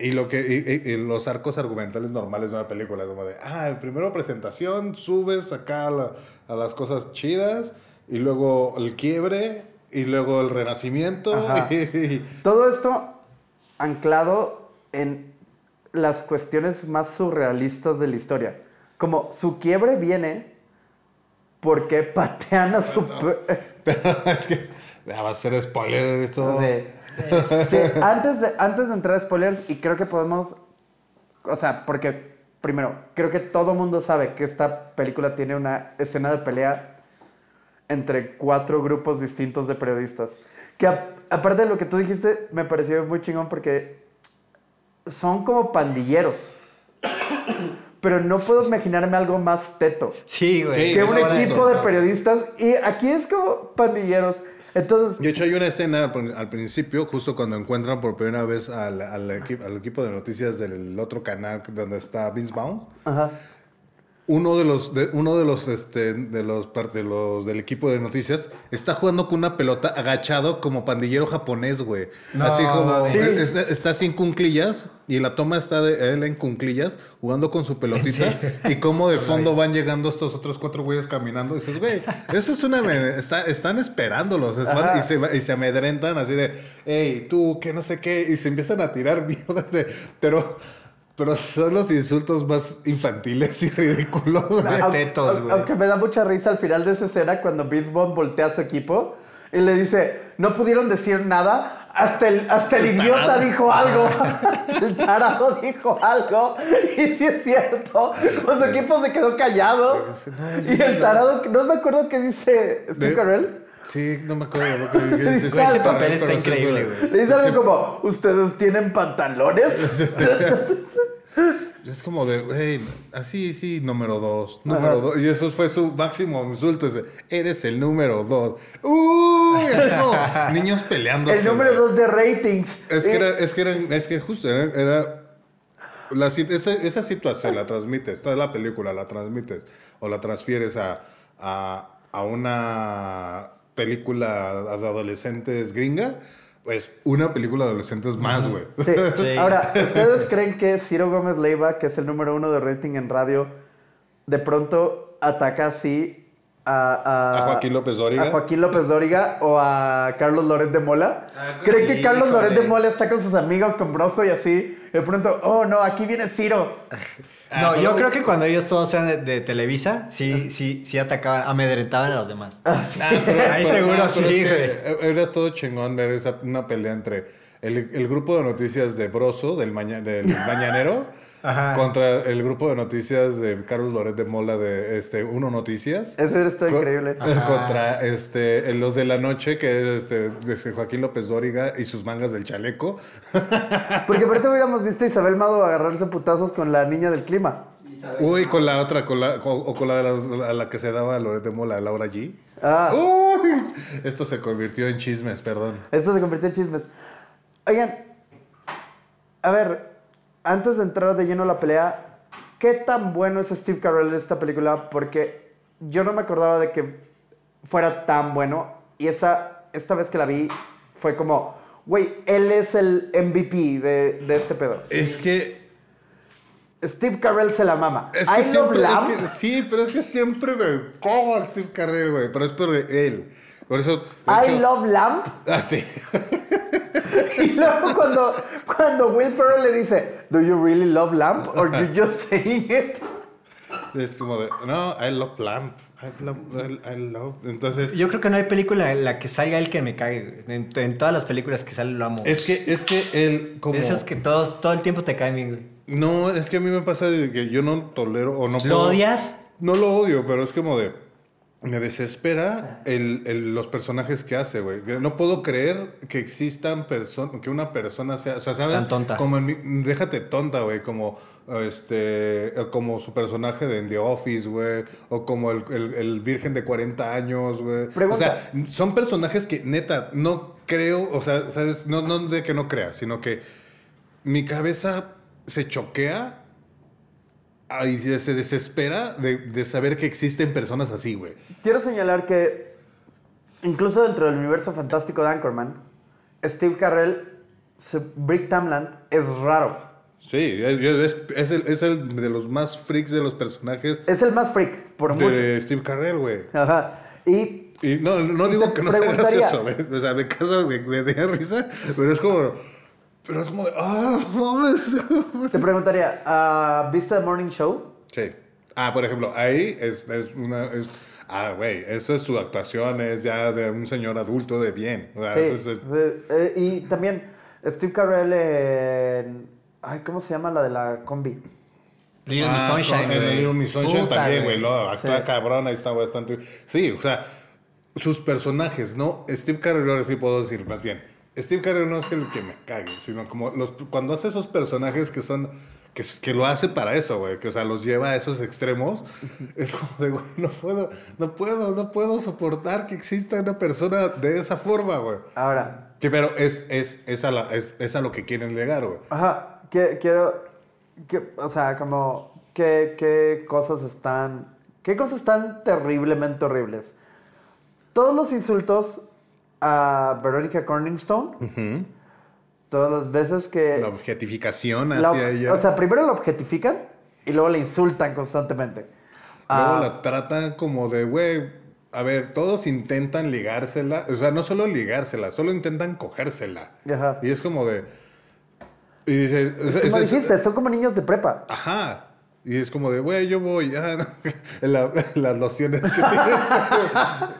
y lo que y- y- y los arcos argumentales normales de una película es como de, ah, primero presentación, subes acá a, la- a las cosas chidas y luego el quiebre y luego el renacimiento *laughs* y- Todo esto anclado en las cuestiones más surrealistas de la historia. Como su quiebre viene porque patean a su... pe- pero *laughs* es que va a ser spoiler esto. Sí, *laughs* antes, de, antes de entrar a spoilers, y creo que podemos. O sea, porque primero, creo que todo mundo sabe que esta película tiene una escena de pelea entre cuatro grupos distintos de periodistas. Que a- aparte de lo que tú dijiste, me pareció muy chingón porque son como pandilleros. Pero no puedo imaginarme algo más teto sí, güey. Sí, que un equipo esto. de periodistas. Y aquí es como pandilleros. Entonces, De hecho, hay una escena al principio, justo cuando encuentran por primera vez al, al, equi- al equipo de noticias del otro canal donde está Vince Vaughn. ajá. Uno de los, de, uno de los, este, de los, par- de los del equipo de noticias está jugando con una pelota agachado como pandillero japonés, güey. No, así como, es- está en cunclillas y la toma está de él en cunclillas jugando con su pelotita *laughs* y como de fondo van llegando estos otros cuatro güeyes caminando. Y dices, güey, eso es una, está, están esperándolos y se, y se amedrentan así de, hey, tú, que no sé qué, y se empiezan a tirar *laughs* mierdas de, pero... Pero son los insultos más infantiles y ridículos. Aunque- tetos, güey. Aunque me da mucha risa al final de esa escena cuando Vaughn voltea a su equipo y le dice, no pudieron decir nada, hasta el, hasta el, idiota tarado. dijo algo, *laughs* hasta el tarado dijo algo, y sí es cierto, pues su equipo se quedó callado, No, y el tarado, no me acuerdo qué dice Steve Carell, Sí, no me acuerdo. dije, *laughs* ese papel está increíble, güey. le dice algo como, ¿ustedes tienen pantalones? *laughs* Es como de, hey, así, sí, número dos, número dos. Y eso fue su máximo insulto. ese, Eres el número dos. ¡Uy! Así como *laughs* niños peleando. el número dos de ratings. Es que, Eh, era, es que, eran- es que justo era, era- la, si- esa, esa situación la transmites, toda la película la transmites o la transfieres a, a, a una película de adolescentes gringa, pues una película de adolescentes más, güey. Sí. *laughs* Sí. Ahora, ¿ustedes creen que Ciro Gómez Leiva, que es el número uno de rating en radio, de pronto ataca así a, A Joaquín López Dóriga. a Joaquín López Dóriga o a Carlos Loret de Mola. Ah, ¿Creen que Carlos híjole. Loret de Mola está con sus amigos, con Broso y así? De pronto, oh no, aquí viene Ciro. *laughs* No, yo creo que cuando ellos todos sean de, de Televisa, sí, sí, sí atacaban, amedrentaban a los demás. Ah, Ahí seguro No, sí, pero es güey. que e, era todo chingón ver esa, una pelea entre el, el grupo de noticias de Broso, del, maña- del Mañanero, Ajá. contra el grupo de noticias de Carlos Loret de Mola de este, Uno Noticias. Eso está increíble. *laughs* Contra este, los de la noche, que es este, de Joaquín López Dóriga y sus mangas del chaleco. *laughs* Porque ahorita hubiéramos visto a Isabel Mado agarrarse putazos con la niña del clima. Uy, con la otra, con la, con- o con la de la, a la que se daba Loret de Mola, Laura G. Ah, Uy, esto se convirtió en chismes, perdón. esto se convirtió en chismes. Oigan, a ver, antes de entrar de lleno a la pelea, ¿qué tan bueno es Steve Carell en esta película? Porque yo no me acordaba de que fuera tan bueno. Y esta, esta vez que la vi, fue como, güey, él es el MVP de, de este pedo. Es que Steve Carell se la mama. Es I que Love siempre, es que, sí, pero es que siempre me cojo al Steve Carell, güey. Pero es por él. Por eso. de I hecho- Love Lamp. Ah, sí. *laughs* *laughs* Y luego cuando, cuando Will Ferrell le dice, ¿Do you really love lamp? Or you just saying it? Es como de. No, I love Lamp. I love. I, love. Entonces. Yo creo que no hay película en la que salga él que me cague. güey. En, en todas las películas que sale lo amo. Es que, es que él, como. Esos que todos, todo el tiempo te caen bien, güey. No, es que a mí me pasa de que yo no tolero o no ¿Lo puedo- odias? No lo odio, pero es como de. Me desespera el, el- los personajes que hace, güey. No puedo creer que existan personas, que una persona sea, o sea, ¿sabes? Tan tonta. Como en mi- déjate tonta, güey, como este, como su personaje de In The Office, güey, o como el, el- el virgen de 40 años, güey. O sea, son personajes que neta no creo, o sea, ¿sabes? No, no de que no crea, sino que mi cabeza se choquea ah, y se se desespera de, de saber que existen personas así, güey. Quiero señalar que incluso dentro del universo fantástico de Anchorman, Steve Carell, Brick Tamland, es raro. Sí, es, es- el, es el de los más freaks de los personajes Es el más freak, por mucho. de Steve Carell, güey. Ajá. Y Y no, no Y digo que no sea gracioso, güey. *laughs* O sea, me caso, me, me da risa, pero es como... Pero es como de... ¡Ah, *laughs* mames! te preguntaría, ah, ¿viste The Morning Show? Sí. Ah, por ejemplo, ahí es, es una... es- ah, güey, eso es su actuación, es ya de un señor adulto de bien. O sea, Sí. es- Eh, y también Steve Carell en... Ay, ¿cómo se llama la de la combi? Little Ah, Miss Sunshine, con- En el Little Miss Sunshine Puta, también, güey. Lo actúa Sí. cabrón, ahí está bastante. Sí, o sea, sus personajes, ¿no? Steve Carell, ahora sí puedo decir más bien. Steve Carell no es que el que me cague, sino como los, cuando hace esos personajes que son. Que, que lo hace para eso, güey. Que, o sea, los lleva a esos extremos. Es como de, güey, no puedo, no puedo, no puedo soportar que exista una persona de esa forma, güey. Ahora, Que, pero es, es, es, a la- es, es a lo que quieren llegar, güey. Ajá, que- quiero, que- o sea, como, ¿qué, qué cosas están, qué cosas están terriblemente horribles? Todos los insultos a Veronica Corningstone, todas las veces que... La objetificación la- hacia ella. o sea, primero la objetifican y luego la insultan constantemente. Luego Ah, la tratan como de, güey, a ver, todos intentan ligársela. O sea, no solo ligársela, solo intentan cogérsela. Ajá. Y es como de... Y dice... es- como es- es- dijiste, son como niños de prepa. Ajá. Y es como de, güey, yo voy. *laughs* ah, no. La- las lociones que tiene. *laughs*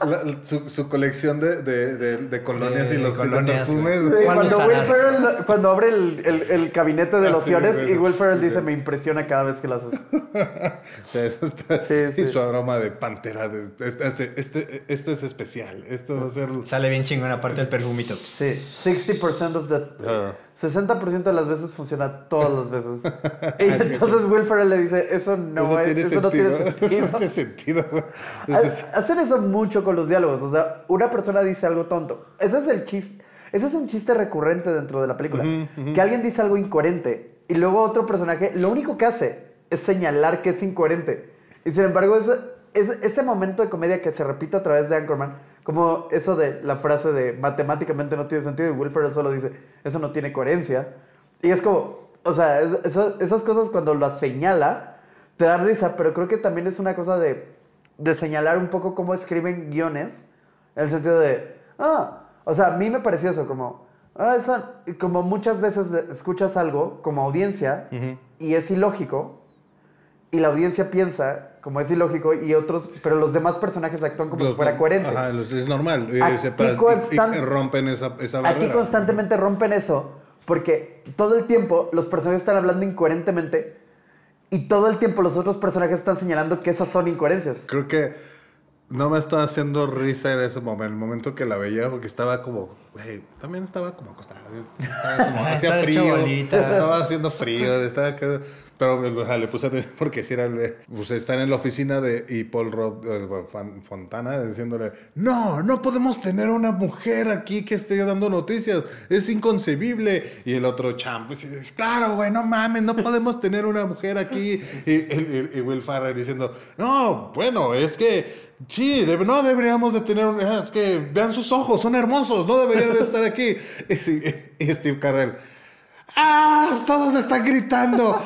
La- su, su colección de, de, de- de colonias De y los colonias, perfumes. Sí, ¿Cuál cuando, Will? Ferrell- cuando abre el, el- el gabinete de Ah, sí, lociones güey. y Will Ferrell dice, me impresiona cada vez que las uso. *laughs* O sea, eso está- Sí, y sí. su aroma de pantera. de- este, este, este, este es especial. Esto va a ser. Sale bien chingón, aparte del perfumito. Sí, 60% of the... Ah. 60% de las veces funciona todas las veces. *laughs* Y entonces Will Ferrell le dice, eso no, eso es- tiene eso no *laughs* sentido. tiene sentido. Eso tiene sentido. Entonces, Hacen eso mucho con los diálogos. O sea, una persona dice algo tonto. Ese es el chiste. Ese es un chiste recurrente dentro de la película. Que alguien dice algo incoherente y luego otro personaje lo único que hace es señalar que es incoherente. Y sin embargo, ese, ese, ese momento de comedia que se repite a través de Anchorman, como eso de la frase de matemáticamente no tiene sentido y Will Ferrell solo dice, eso no tiene coherencia. Y es como, o sea, es- eso- esas cosas cuando las señala, te dan risa, pero creo que también es una cosa de de señalar un poco cómo escriben guiones, en el sentido de, ah, o sea, a mí me pareció eso, como, ah, esa- como muchas veces escuchas algo como audiencia y es ilógico, y la audiencia piensa como es ilógico, y otros, pero los demás personajes actúan como si fuera coherente. Ajá, los- es normal. eh, Aquí y- rompen esa, esa Aquí constantemente rompen eso, porque todo el tiempo los personajes están hablando incoherentemente y todo el tiempo los otros personajes están señalando que esas son incoherencias. Creo que no me estaba haciendo risa en ese momento, el momento que la veía, porque estaba como, güey, también estaba como acostada, estaba como, *laughs* hacía frío, estaba haciendo frío, estaba, pero o sea, le puse atención *laughs* porque si era el de, pues están en la oficina de, y Paul Rod, eh, Fontana diciéndole, no, no podemos tener una mujer aquí que esté dando noticias, es inconcebible, y el otro champ, pues, es, claro, güey, no mames, no podemos tener una mujer aquí, y, y- y Will Farrer diciendo, no, bueno, es que Sí, debe- no deberíamos de tener. Es que vean sus ojos, son hermosos, no deberían de estar aquí. *laughs* Y, y Steve Carell. ¡Ah! Todos están gritando.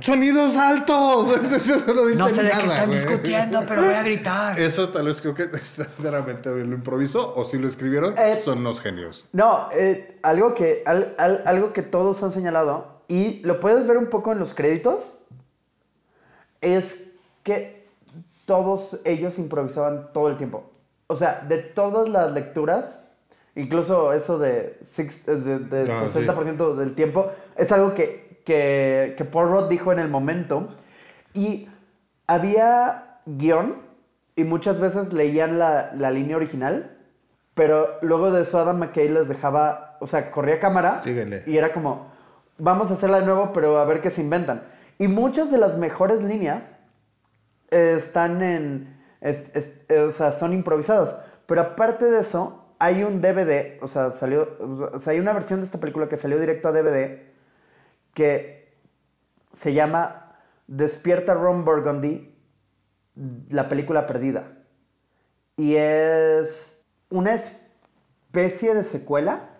¡Sonidos altos! *laughs* no dicen No sé de qué están güey. discutiendo, pero voy a gritar. Eso tal vez creo que *laughs* verdaderamente lo improvisó o si lo escribieron, Eh, son unos genios. No, eh, algo, que, al- al- algo que todos han señalado, y lo puedes ver un poco en los créditos, es que todos ellos improvisaban todo el tiempo. O sea, de todas las lecturas, incluso eso de, six- de, de Ah, sí. 60% del tiempo, es algo que, que, que Paul Rudd dijo en el momento. Y había guion, y muchas veces leían la, la línea original, pero luego de eso Adam McKay les dejaba, o sea, corría cámara Síguele. y era como, vamos a hacerla de nuevo, pero a ver qué se inventan. Y muchas de las mejores líneas eh, están en, es- es- eh, o sea, son improvisadas. Pero aparte de eso, hay un DVD, o sea, salió, o sea, hay una versión de esta película que salió directo a DVD que se llama Despierta Ron Burgundy, la película perdida. Y es una especie de secuela,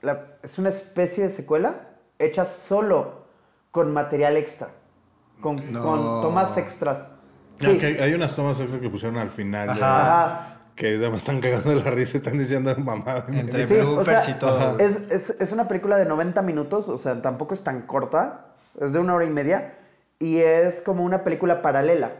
la- es una especie de secuela hecha solo con material extra, con, No. con tomas extras. Sí. hay, unas tomas extra que pusieron al final. Ajá. Que además están cagando de la risa, están diciendo mamá. Entre Sí, o sea, y todo. Es, es- es una película de 90 minutos, o sea, tampoco es tan corta, es de una hora y media, y es como una película paralela.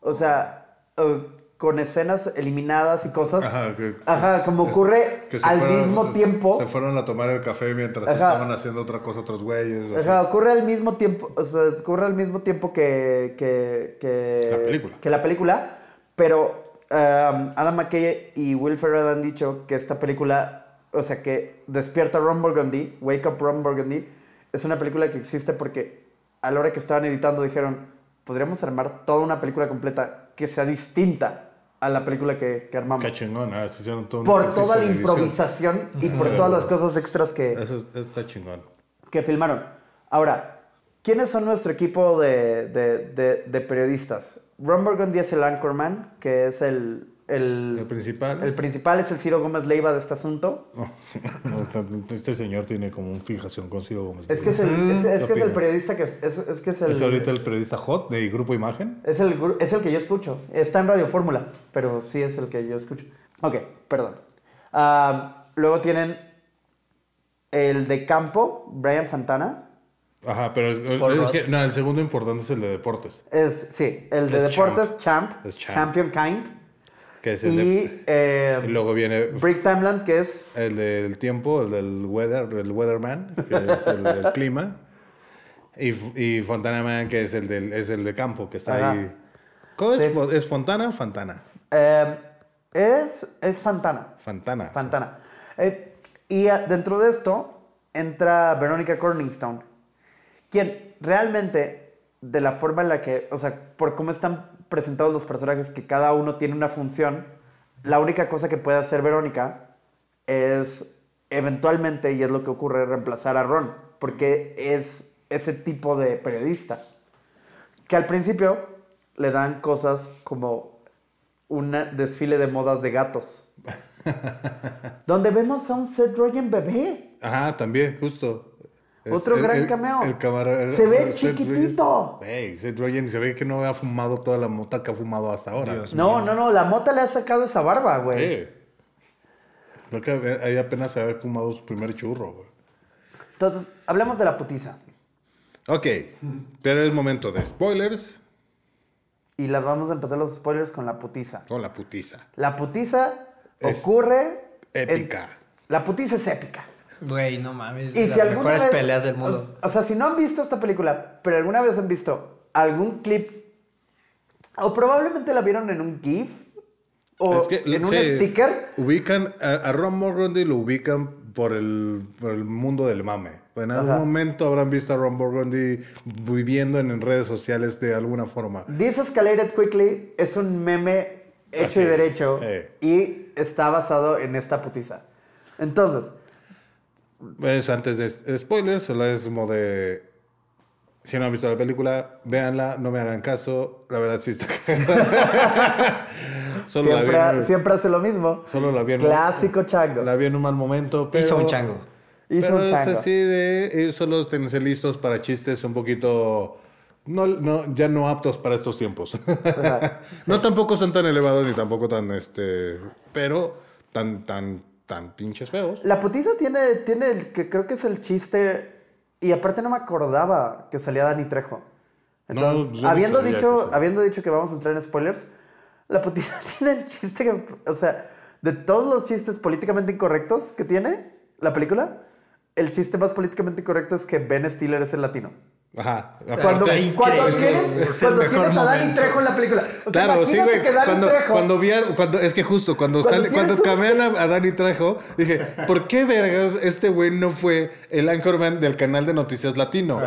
O sea, eh, con escenas eliminadas y cosas. Ajá, que- Ajá, como es- ocurre que al fueron- mismo tiempo. Se fueron a tomar el café mientras Ajá. estaban haciendo otra cosa otros güeyes. o sea. Ajá, ocurre al mismo tiempo, o sea, ocurre al mismo tiempo que, que, que La película. que la película, pero um, Adam McKay y Will Ferrell han dicho que esta película, o sea, que Despierta Ron Burgundy, Wake Up Ron Burgundy, es una película que existe porque a la hora que estaban editando dijeron, podríamos armar toda una película completa que sea distinta a la película que, que armamos. Qué chingón. ah, se hicieron todo Por toda la improvisación y por todas las cosas extras que, Eso es- está chingón. que filmaron. Ahora, ¿quiénes son nuestro equipo de, de- de- de periodistas? Ron Burgundy es el anchorman, que es el... El, El principal. El principal es el Ciro Gómez Leiva de este asunto. *laughs* Este señor tiene como una fijación con Ciro Gómez. Es que es el, es, es ¿Qué que es el periodista que es, es, que es el... Es ahorita el periodista hot de Grupo Imagen. Es el, es el que yo escucho. Está en Radio Fórmula, pero sí es el que yo escucho. Ok, perdón. Ah, luego tienen el de campo, Brian Fantana. Ajá, pero es, que no, el segundo importante es el de deportes, Es, sí, el de Es deportes, Champ, Es Champ. Champion Kind. que es el Y, de... eh, y luego viene Brick Timeland, que es el del tiempo, el del weather, el weatherman, que es el del *laughs* clima. Y, y Fontana Man, que es el, del, es el de campo, que está Ajá. ahí. ¿Cómo es? Sí. ¿Es Fontana o Fantana? Eh, es, es Fantana. Fantana. Fantana. Eh, y dentro de esto entra Verónica Corningstone, quien realmente, de la forma en la que, o sea, por cómo están presentados los personajes, que cada uno tiene una función, la única cosa que puede hacer Verónica es eventualmente, y es lo que ocurre, reemplazar a Ron, porque es ese tipo de periodista. Que al principio le dan cosas como un desfile de modas de gatos. *laughs* donde vemos a un Seth Rogen bebé. Ajá, también, justo. Es Otro el- gran el- cameo. El camarada. Se ve chiquitito. Ey, Seth Rogen se ve que no ha fumado toda la mota que ha fumado hasta ahora. Dios No, no, no, la mota le ha sacado esa barba, güey. Sí. Creo que ahí apenas se había fumado su primer churro, güey. Entonces, hablemos de la putiza. Ok, pero es momento de spoilers Y la vamos a empezar los spoilers con la putiza. con la putiza. La putiza Es ocurre. en- épica. la putiza es épica. Güey, no mames. Y si las alguna mejores vez. peleas del mundo. O, o sea, si no han visto esta película, pero alguna vez han visto algún clip. O probablemente la vieron en un GIF. O Es que, en un sí, sticker. Ubican a, a Ron Burgundy, lo ubican por el, por el mundo del mame. En algún Ajá. momento habrán visto a Ron Burgundy viviendo en, en redes sociales de alguna forma. This Escalated Quickly es un meme hecho Así y derecho. eh. Y está basado en esta putiza. Entonces, Pues antes de spoilers, solo es como de. Si no han visto la película, véanla, no me hagan caso. La verdad sí está *laughs* solo, siempre, la vi en, siempre hace lo mismo. solo la vi en- Clásico chango. La vi en un mal momento. Pero, Hizo un chango. Hizo pero un es chango. así de. eh, Solo tenerse listos para chistes un poquito. No, no, ya no aptos para estos tiempos. *laughs* no tampoco son tan elevados ni tampoco tan este. Pero tan, tan, tan pinches feos. La putiza tiene, tiene el que creo que es el chiste. Y aparte no me acordaba que salía Dani Trejo. Entonces, No, no habiendo, dicho, habiendo dicho que vamos a entrar en spoilers, la putiza *laughs* tiene el chiste que. O sea, de todos los chistes políticamente incorrectos que tiene la película, el chiste más políticamente incorrecto es que Ben Stiller es el latino. Ajá. Cuando, increíble. cuando Eso tienes, es cuando tienes a Dani. Trejo en la película. O sea, Claro, sí, güey. Cuando, cuando vi a- cuando, es que justo cuando, Cuando sale, cuando camean a, *laughs* a Dani Trejo, dije, ¿por qué vergas este güey no fue el anchorman del canal de noticias latino?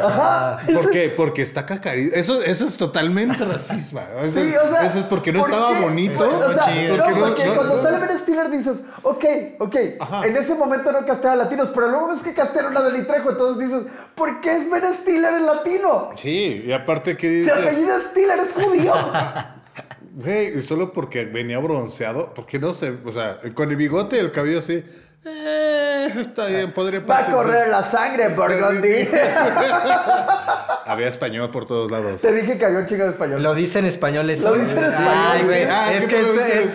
¿Por qué? Porque está cacarísimo. Eso, eso es totalmente racismo. Eso, Sí, es, o sea, eso es porque no ¿por estaba qué? bonito. O sea, chido. no, Porque no- porque no- cuando no- sale Ben Stiller dices, ok, ok, Ajá. en ese momento no casteaba latinos, pero luego ves que castearon a Dani Trejo, entonces dices, ¿por qué es Ben Stiller el latino? Sí, y aparte que dice, apellido Stiller es judío. *laughs* güey, solo porque venía bronceado, porque no sé, o sea, con el bigote y el cabello así, eh, está bien, podría Va a pasar. correr la sangre, Burgundy. *laughs* Había español por todos lados. Te dije que había un chingo de español. Lo dice en español eso. Lo dice en español, Ay, güey. Ah, es es que es, es,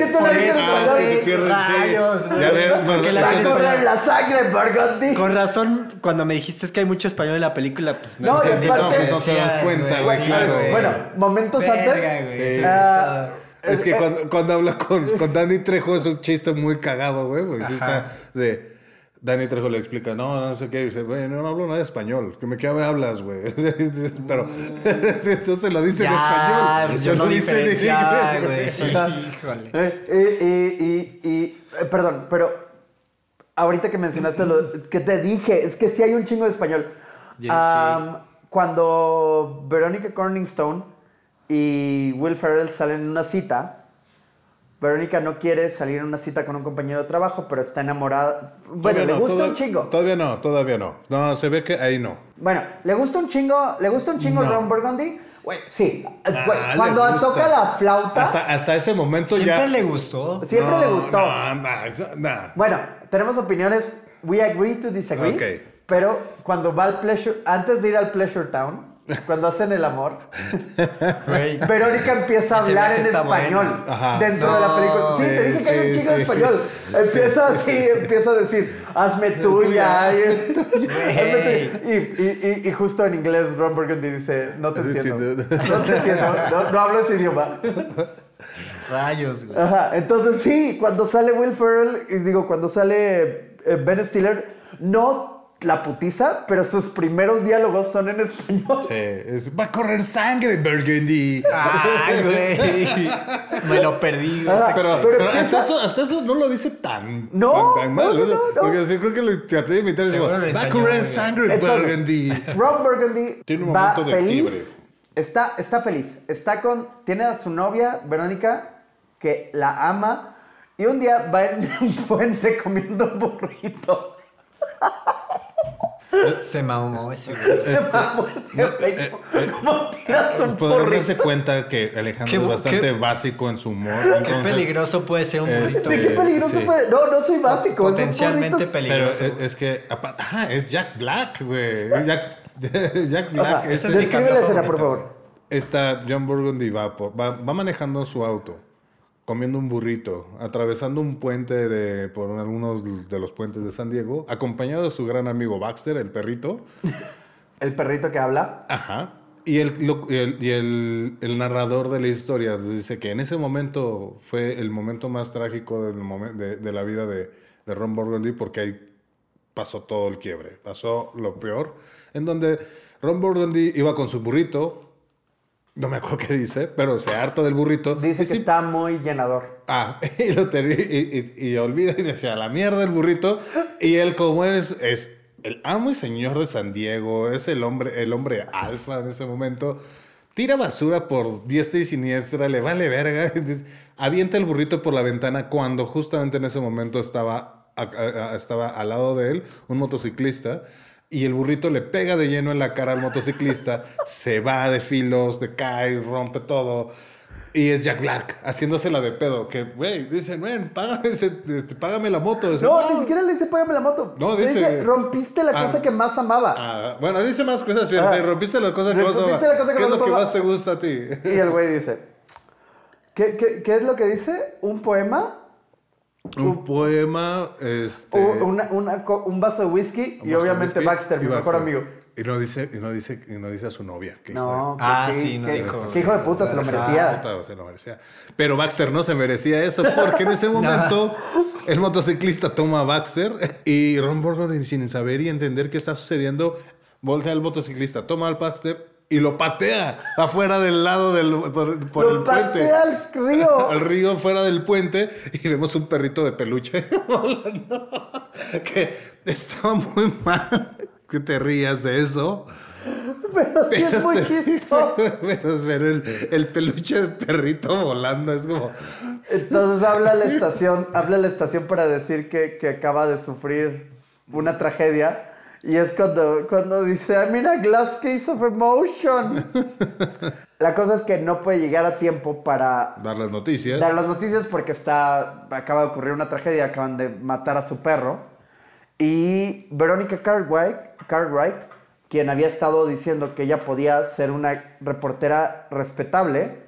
que tú lo por dices español. Ah, es que te pierdes. Rayos. Ya ves, Porque la Va a correr la sangre, Burgundy. Con razón, cuando me dijiste es que hay mucho español en la película, pues, No, que No, pues, no te das cuenta, güey, claro. Bueno, momentos antes. Es que eh, cuando, cuando habla con, con Danny Trejo es un chiste muy cagado, güey. Porque sí está de. Danny Trejo le explica, no, no sé qué. Y dice, güey, no, no hablo nada de español. ¿Que me qué me hablas, güey? *laughs* Pero *laughs* entonces lo dice en español. pues, yo lo no dice en inglés, güey. Sí, híjole. Eh, y, y- y- y- eh, perdón, pero ahorita que mencionaste lo que te dije, es que sí hay un chingo de español. Am, Cuando Verónica Corningstone y Will Ferrell salen en una cita, Verónica no quiere salir en una cita con un compañero de trabajo, pero está enamorada. Bueno, Todavía le no, gusta toda- un chingo. Todavía no, todavía no. No, se ve que ahí no. Bueno, ¿le gusta un chingo? ¿Le gusta un chingo No. Ron Burgundy? Güey, sí. Ah, Güey, cuando toca la flauta, Hasta, hasta ese momento Siempre ya. le gustó. siempre No, le gustó. No, no, eso- no. Bueno, tenemos opiniones. We agree to disagree. Ok. Pero cuando va al Pleasure, antes de ir al Pleasure Town, cuando hacen el amor. *laughs* Verónica empieza a hablar en español bueno. Dentro de la película. Sí, te sí, dije que hay un de sí. español. Empieza así, empieza a decir, hazme tuya. hazme y- *laughs* hazme tuya. Y, y, y, y justo en inglés, Ron Burgundy dice, no te entiendo. *laughs* No te entiendo. No, no hablo ese idioma. Rayos, güey. Ajá, entonces sí, cuando sale Will Ferrell, y digo, cuando sale eh, Ben Stiller, no la putiza, pero sus primeros diálogos son en español. Sí, es, va a correr sangre, Burgundy. Ay, güey. Me lo perdí. Ajá, Pero, Pero pero hasta, eso, hasta eso no lo dice tan, No, tan, tan mal. no, no, no. Porque sí, creo que lo traté de imitar. es como, Va a correr sangre, Entonces, Burgundy. Ron Burgundy Tiene un va momento de feliz. quiebre. Está, está feliz. Está con. Tiene a su novia, Verónica, que la ama. Y un día va en un puente comiendo un burrito. *laughs* Se mamó ese güey. Este, Vamos, ese güey, eh, ¿cómo- eh, ¿Cómo tiras un Podrán darse cuenta que Alejandro Qué es bastante qué- básico en su humor. Qué entonces- peligroso puede ser un Este, burrito. Sí, qué peligroso sí. puede- No, no soy básico. Potencialmente porritos- Pero peligroso. es, es que, ajá, es Jack Black, güey. Jack, *laughs* Jack Black. Ajá, es es Describe la escena, por favor. Está John Burgundy va, por- va, va manejando su auto, comiendo un burrito, atravesando un puente de, por algunos de los puentes de San Diego, acompañado de su gran amigo Baxter, el perrito. *laughs* El perrito que habla. Ajá. Y, el, lo- y el, y el- el narrador de la historia dice que en ese momento fue el momento más trágico del momen- de, de la vida de, de Ron Burgundy porque ahí pasó todo el quiebre, pasó lo peor, en donde Ron Burgundy iba con su burrito, no me acuerdo *laughs* qué dice, pero se harta del burrito. Dice y que sí- está muy llenador. Ah, *laughs* y, lo ter- y, y- y olvida y decía, la mierda el burrito. Y él, como es, es el amo y señor de San Diego, es el hombre, el hombre alfa en ese momento. Tira basura por diestra y siniestra, le vale verga. *laughs* Avienta el burrito por la ventana cuando justamente en ese momento estaba, a- a- a- estaba al lado de él un motociclista. Y el burrito le pega de lleno en la cara al motociclista, *laughs* se va de filos, de cae, rompe todo. Y es Jack Black haciéndosela de pedo. Que, güey, dice, págame, ese- este, págame la moto. Dice, No, ni siquiera le dice págame la moto. No, Le dice- rompiste la Ah. cosa que más amaba. Ah, bueno, dice más cosas. Ah. rompiste la cosa que más Rompiste ama. la cosa que ¿Qué es lo que más te gusta a ti? Y el güey dice, ¿qué, qué, qué es lo que dice? ¿Un poema? Un poema, este... O una- un vaso de whisky y obviamente whisky Baxter, y mi mejor amigo. Y no dice, y no dice, y no dice a su novia. que hijo de- No, que- Ah, sí, no que- dijo. que hijo de puta se lo merecía. Puta, se lo merecía. Pero Baxter no se merecía eso porque en ese *laughs* momento el motociclista toma a Baxter y Ron Burgundy sin saber y entender qué está sucediendo voltea al motociclista, toma al Baxter y lo patea afuera del lado del por, por Lo el puente. patea al río. *laughs* al río fuera del puente y vemos un perrito de peluche *laughs* volando que estaba muy mal que te rías de eso. Pero sí es muy chistoso. *laughs* pero, pero el, el peluche de perrito volando es como. Entonces habla la estación, habla la estación para decir que, que acaba de sufrir una tragedia. Y es cuando, cuando dice, I'm in a glass case of emotion. La cosa es que no puede llegar a tiempo para Dar las noticias. dar las noticias porque está, acaba de ocurrir una tragedia, acaban de matar a su perro. Y Verónica Cartwright, Cartwright, quien había estado diciendo que ella podía ser una reportera respetable,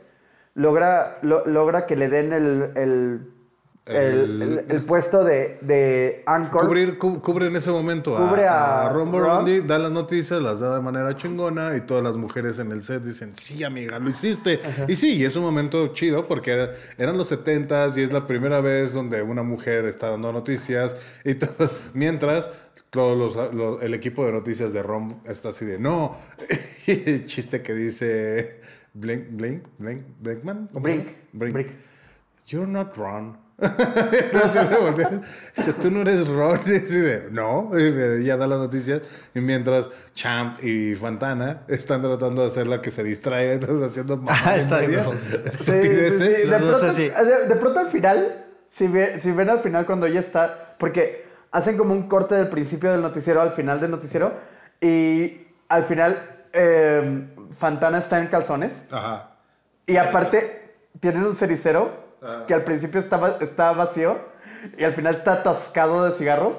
logra, lo- logra que le den el, el, el- El- el- el puesto de, de anchor. Cubrir, cu- cubre en ese momento a, Cubre a a Ron Ron. Burgundy, da las noticias, las da de manera chingona y todas las mujeres en el set dicen, sí, amiga, lo hiciste. Y sí, y es un momento chido porque era- eran los 70s y es la primera vez donde una mujer está dando noticias y *laughs* todo. Mientras todos los- lo- el equipo de noticias de Ron está así de, no, *laughs* el chiste que dice Blink, Blink, Blink, Blinkman. ¿Cómo se Brink, llama? Brink. Brink. You're not Ron. *laughs* Entonces, dice, tú no eres Ron. *laughs* Y de, no. Y ya da las noticias. Y mientras Champ y Fantana están tratando de hacerla que se distraiga, *laughs* entonces haciendo Ah, y está de media, huevos. Sí, sí, estupideces. sí. De, Los dos pronto, así. de- de pronto al final, si, ve- si ven al final cuando ella está, porque hacen como un corte del principio del noticiero al final del noticiero y al final eh, Fantana está en calzones Ajá. y aparte tienen un cericero Ah. que al principio estaba, está vacío y al final está atascado de cigarros.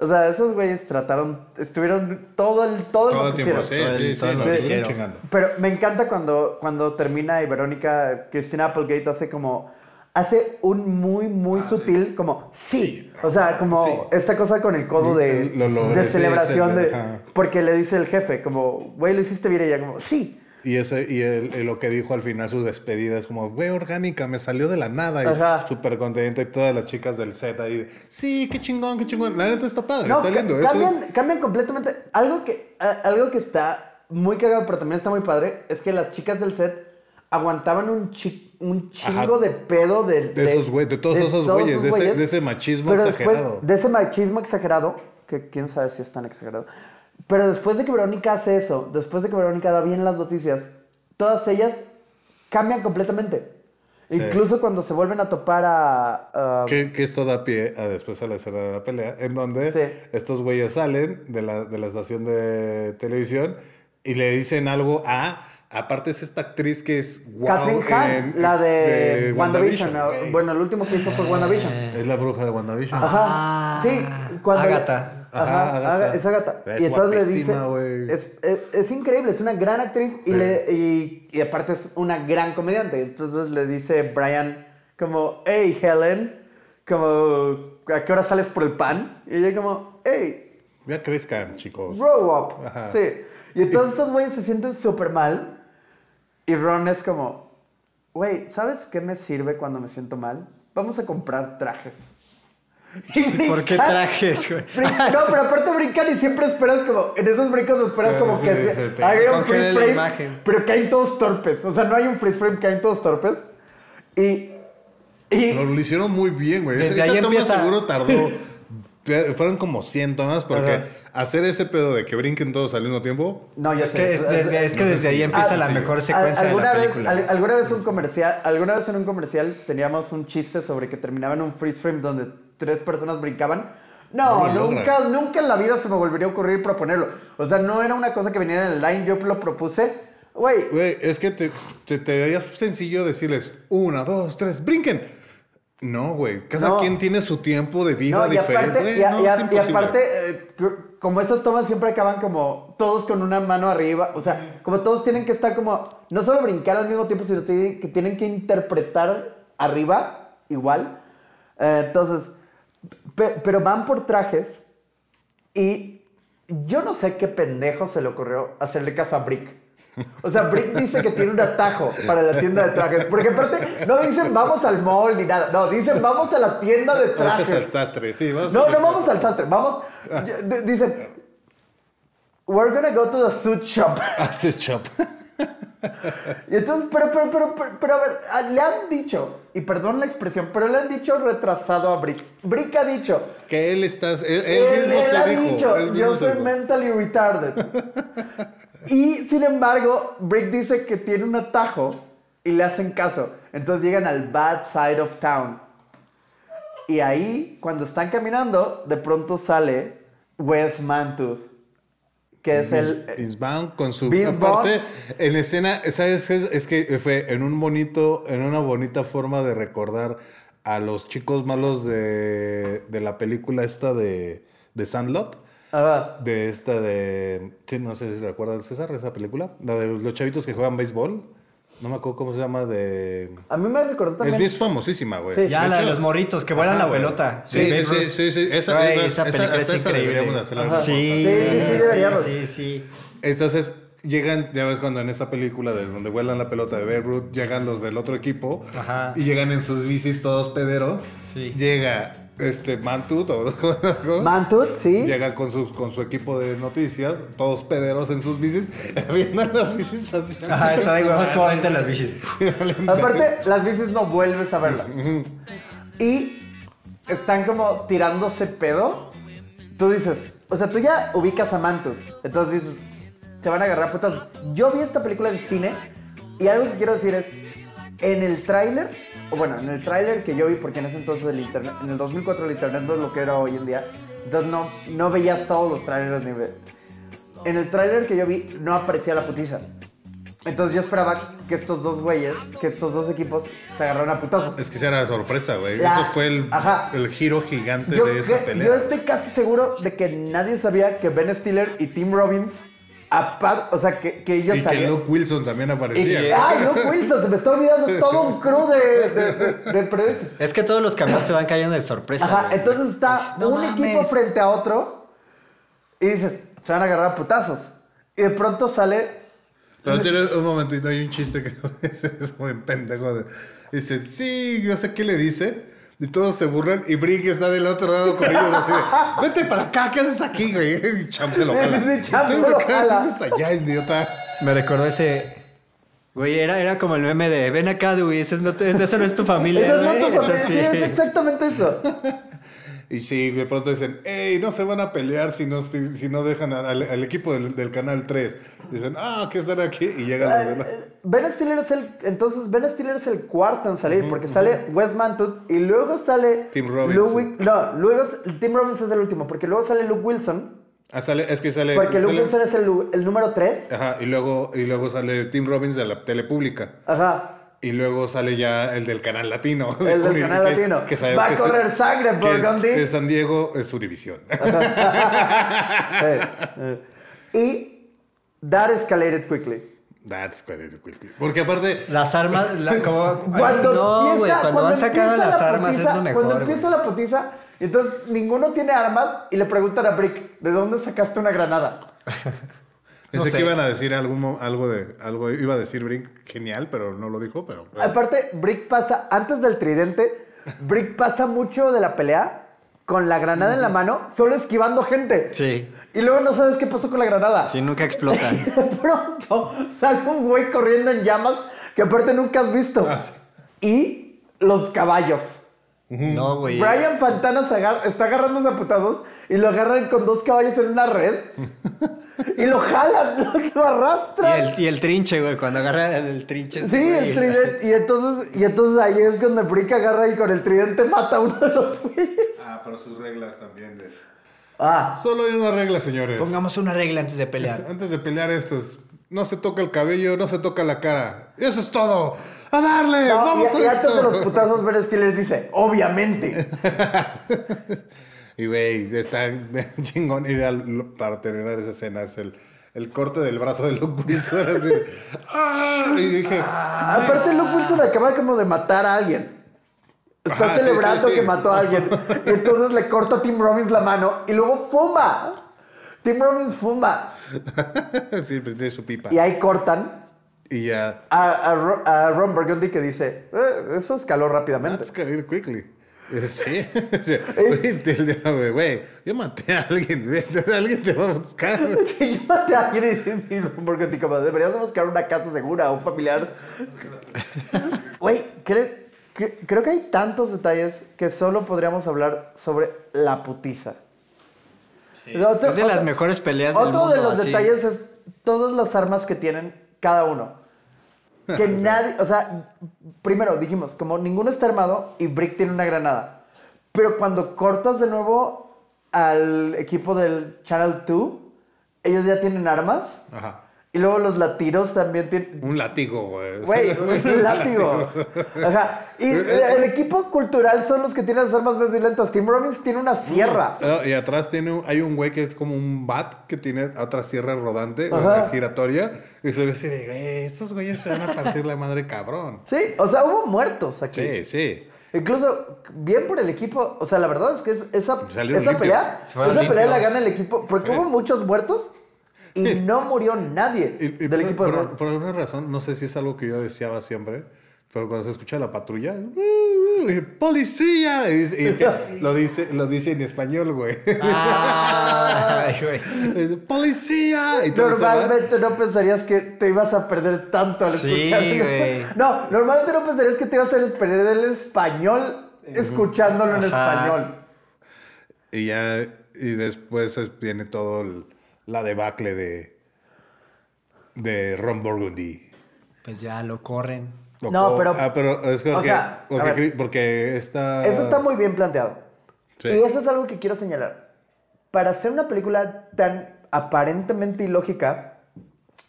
O sea, esos güeyes trataron, estuvieron todo el, todo Todo el tiempo, sí, Todo el- sí, todo sí, lo estuvieron chingando. Pero me encanta cuando, cuando termina y Verónica, Christina Applegate hace como, hace un muy, muy sutil, como, sí. Sí. O sea, como Sí. esta cosa con el codo de, Lo logré, de sí, celebración, sí, de, porque le dice el jefe, como, güey, lo hiciste bien, y ella como, sí. Y, ese, y el- el- lo que dijo al final su despedida es como, güey, orgánica, me salió de la nada. Ajá. Y súper contenta. Y todas las chicas del set ahí, de, sí, qué chingón, qué chingón. La neta está padre, No, está lindo. eso- cambian, completamente. Algo que, a- algo que está muy cagado, pero también está muy padre, es que las chicas del set aguantaban un, chi- un chingo Ajá. de pedo de, De esos güey- de todos esos güeyes, de ese- de ese machismo pero después- exagerado. de ese machismo exagerado, que quién sabe si es tan exagerado. Pero después de que Verónica hace eso, después de que Verónica da bien las noticias, todas ellas cambian completamente. Incluso cuando se vuelven a topar a... a- Que, que esto da pie a después a la escena de la pelea, en donde Sí. estos güeyes salen de la, de la estación de televisión y le dicen algo a. Aparte, es esta actriz que es wow. Catherine Hahn, en- la de, WandaVision. ¿no? güey. Bueno, el último que hizo fue WandaVision. Es la bruja de WandaVision. Ajá. Sí, cuando. Agatha. Ajá, Agatha. Aga- es Agatha. Es y entonces le dice. Es, es, es increíble, es una gran actriz y, le, y, y aparte es una gran comediante. Entonces le dice Brian, como, hey Helen, como, ¿a qué hora sales por el pan? Y ella, como, hey, Ya crezcan, chicos. grow up. Ajá. Sí. Y entonces estos güeyes se sienten súper mal. Y Ron es como, güey, ¿sabes qué me sirve cuando me siento mal? Vamos a comprar trajes. ¿Por qué trajes, güey? No, pero aparte brincan y siempre esperas como, en esos brincos esperas Sí, como sí, que sí, se, te- haga un freeze la frame, imagen. pero caen todos torpes. O sea, no hay un freeze frame, caen todos torpes. Y... y Lo, lo hicieron muy bien, güey. Desde Esa ahí toma empieza- seguro tardó. *laughs* Fueron como 100 tomas porque Ajá. hacer ese pedo de que brinquen todos al mismo tiempo. no, ya Es sé. que, es, desde, es que no desde si- ahí empieza Ah, la sí. mejor secuencia de alguna la vez, película. al- alguna vez un comercial, alguna vez en un comercial teníamos un chiste sobre que terminaba en un freeze frame donde tres personas brincaban. No, nunca, nunca en la vida se me volvería a ocurrir proponerlo. O sea, no era una cosa que viniera en el line, yo lo propuse. Güey, Güey, es que te, te, te haría sencillo decirles una, dos, tres, brinquen. No, güey. Cada No. quien tiene su tiempo de vida no, y diferente. aparte, y, a- No, y a- es y imposible. aparte eh, como esas tomas siempre acaban como todos con una mano arriba, o sea, como todos tienen que estar como, no solo brincar al mismo tiempo, sino que tienen que interpretar arriba igual. Eh, entonces, pero van por trajes y yo no sé qué pendejo se le ocurrió hacerle caso a Brick. O sea, Brick dice que tiene un atajo para la tienda de trajes. Porque aparte, no dicen vamos al mall ni nada. No, dicen vamos a la tienda de Vamos al trajes. sastre, sí. Vamos No, no vamos al sastre. Vamos. d- Dicen, we're gonna go to the suit shop. *laughs* Haces chop. Y entonces, pero, pero, pero, pero, pero, a ver, a- le han dicho, y perdón la expresión, pero le han dicho retrasado a Brick. Brick ha dicho, Que él está. Él, mismo se ha dijo. dicho, yo soy mentally retarded. *laughs* y sin embargo, Brick dice que tiene un atajo y le hacen caso. Entonces llegan al bad side of town. Y ahí, cuando están caminando, de pronto sale Wes Mantooth, que es el... Vince Vaughn con su Vince aparte en escena sabes es, es que fue en un bonito en una bonita forma de recordar a los chicos malos de, de la película esta de, de Sandlot. Ah, de esta de sí, no sé si recuerdas César esa película la de los chavitos que juegan béisbol no me acuerdo cómo se llama de a mí me recordó es, también... es famosísima güey Sí. Ya, De la de los morritos que vuelan Ajá, la güey. pelota. Sí, sí, sí, sí, sí, esa, Güey, esa, esa película esa- es esa increíble. hacerla. Sí, Sí, sí, sí, deberíamos. Sí, sí. Entonces llegan, ya ves cuando en esa película de donde vuelan la pelota de Babe Ruth, llegan los del otro equipo Ajá. y llegan en sus bicis todos pederos. Sí. Llega este Mantut o Mantooth, sí. llega con su, con su equipo de noticias, todos pederos en sus bicis, *laughs* viendo las bicis hacia Ajá, está de huevos como vente las bichis. *laughs* Aparte, las bicis no vuelves a verlas. Y están como tirándose pedo. Tú dices, o sea, tú ya ubicas a Mantu. Entonces dices, se van a agarrar putas. Yo vi esta película en cine y algo que quiero decir es, en el tráiler, bueno, en el tráiler que yo vi, porque en ese entonces el internet, en el 2004 el internet no es lo que era hoy en día, entonces no, no veías todos los trailers ni ve- En el tráiler que yo vi no aparecía la putiza. Entonces yo esperaba que estos dos güeyes, que estos dos equipos se agarraran a putazos. Es que esa era sorpresa, güey. La- Eso fue el, el giro gigante Yo, de esa pelea. yo estoy casi seguro de que nadie sabía que Ben Stiller y Tim Robbins, aparte, o sea, que, que ellos y que. Luke Wilson también aparecía. que-. ¡Ay, Luke Wilson! Se me está olvidando *laughs* todo un crew de, de, de- de periodistas. Es que todos los cambios te van cayendo de sorpresa. Ajá, güey. entonces está No un mames. equipo frente a otro y dices, se van a agarrar a putazos. Y de pronto sale Pero tiene un momentito, hay un chiste que *laughs* es, muy pendejo. de- Dice, sí, yo sé qué le dice. Y todos se burlan y Brick está del otro lado con ellos así de, vete para acá, ¿qué haces aquí, güey? *laughs* Y Champ se lo jala. sí, sí, Champ Estoy lo acá, jala. ¿qué haces allá, idiota? Me recordó ese. Güey, era, era como el meme de ven acá, Dewey, ese no, esa no es tu familia. Esa no es güey". tu familia. Es exactamente eso. *laughs* Y sí, de pronto dicen, hey, no se van a pelear si no, si, si no dejan al, al equipo del, del canal 3. Dicen, ah, ¿qué están aquí? Y llegan los de la... Ben Stiller es el. Entonces, Ben Stiller es el cuarto en salir, porque sale Wes Mantut y luego sale. Tim Robbins. No, luego Tim Robbins es el último, porque luego sale Luke Wilson. Ah, sale, es que sale... Porque Luke sale- Wilson es el, el número 3. Ajá, y luego, y luego sale Tim Robbins de la tele pública. Ajá. Y luego sale ya el del canal latino. El del canal que es- latino. que sabemos Va a que es- correr sangre por que es- que San Diego es Univisión. *laughs* Y that escalated quickly. That's quickly. Porque aparte... Las armas, *laughs* la- como... Cuando no, empieza, güey, cuando van sacando empieza las la armas putiza- es lo mejor, Cuando empieza la putiza, entonces ninguno tiene armas y le preguntan a Brick, ¿de dónde sacaste una granada? *laughs* Pensé sé. que iban a decir algo, de... Algo iba a decir Brink genial, pero no lo dijo, pero... Aparte, Brick pasa, antes del tridente, Brick pasa mucho de la pelea con la granada en la mano, solo esquivando gente. Sí. Y luego no sabes qué pasó con la granada. Sí, nunca explotan. *laughs* De pronto sale un güey corriendo en llamas que aparte nunca has visto. Ah, sí. Y los caballos. No, güey. Brian Fantana se agar- está agarrándose a putazos y lo agarran con dos caballos en una red. y lo jalan, *laughs* lo, lo Y arrastran. el, y el trinche, güey, cuando agarra el, trinche. Sí, el tridente. *laughs* Y entonces, y entonces ahí es donde Brick agarra y con el tridente mata a uno de los güeyes. Ah, pero sus reglas también de... Ah, Solo hay una regla, señores. Pongamos una regla antes de Es- pelear. Antes de pelear esto es... No se toca el cabello, no se toca la cara. Eso es todo. ¡A darle! no, ¡Vamos y, con y antes de los putazos, Ben Stiller dice, obviamente. *laughs* Y güey, está *laughs* chingón. Y al- para terminar esa escena es el, el corte del brazo de Luke Wilson. *laughs* Así, ¡ah! Y dije, Aparte, Luke Wilson acaba como de matar a alguien. Está Ajá, celebrando sí, sí. que mató a alguien. Y entonces le corta a Tim Robbins la mano y luego fuma. Tim Robbins fuma. *laughs* sí, pues, de su pipa. Y ahí cortan Y ya, a, a a Ron Burgundy que dice, "Eh, eso escaló rápidamente. get it quickly. Sí. *laughs* Güey, te- Güey, yo maté a alguien. Alguien te va a buscar. *laughs* Y yo maté a alguien y dice, sí, Ron Burgundy como, deberías de buscar una casa segura, un familiar. *laughs* Güey, cre- cre- creo que hay tantos detalles que solo podríamos hablar sobre la putiza. Otro- es de las otro- mejores peleas del Otro mundo. de los así. detalles es todas las armas que tienen cada uno. Que *laughs* nadie, o sea, primero dijimos, como ninguno está armado y Brick tiene una granada. Pero cuando cortas de nuevo al equipo del Channel 2, ellos ya tienen armas. Ajá. Y luego los latiros también tienen... Un látigo, güey. Güey, *laughs* un látigo. Ajá. Y el equipo cultural son los que tienen las armas más violentas. Tim Robbins tiene una sierra. Ah, y atrás tiene un- hay un güey que es como un bat que tiene otra sierra rodante, Ajá. una giratoria. Y se ve así de, güey, estos güeyes se van a partir la madre cabrón. Sí, o sea, hubo muertos aquí. Sí, sí. Incluso, bien por el equipo. O sea, la verdad es que es- esa, esa pelea, esa pelea la gana el equipo. Porque hubo muchos muertos y *laughs* no murió nadie Y, y del por, equipo de por- por alguna razón, no sé si es algo que yo deseaba siempre, pero cuando se escucha la patrulla, ¡policía! Y, y- *laughs* lo, dice, lo dice en español, güey. Ay, *laughs* güey. Dice, ¡Policía! Normalmente no pensarías que te ibas a perder tanto al Sí, güey. No, normalmente no pensarías que te ibas a perder el español escuchándolo en Ajá. español. Y ya, y después es- viene todo el- la debacle de, de Ron Burgundy. Pues ya lo corren. Lo No, co- pero- Ah, pero es porque, o sea, a porque, ver. porque esta... Eso está muy bien planteado. Sí. Y eso es algo que quiero señalar. Para hacer una película tan aparentemente ilógica,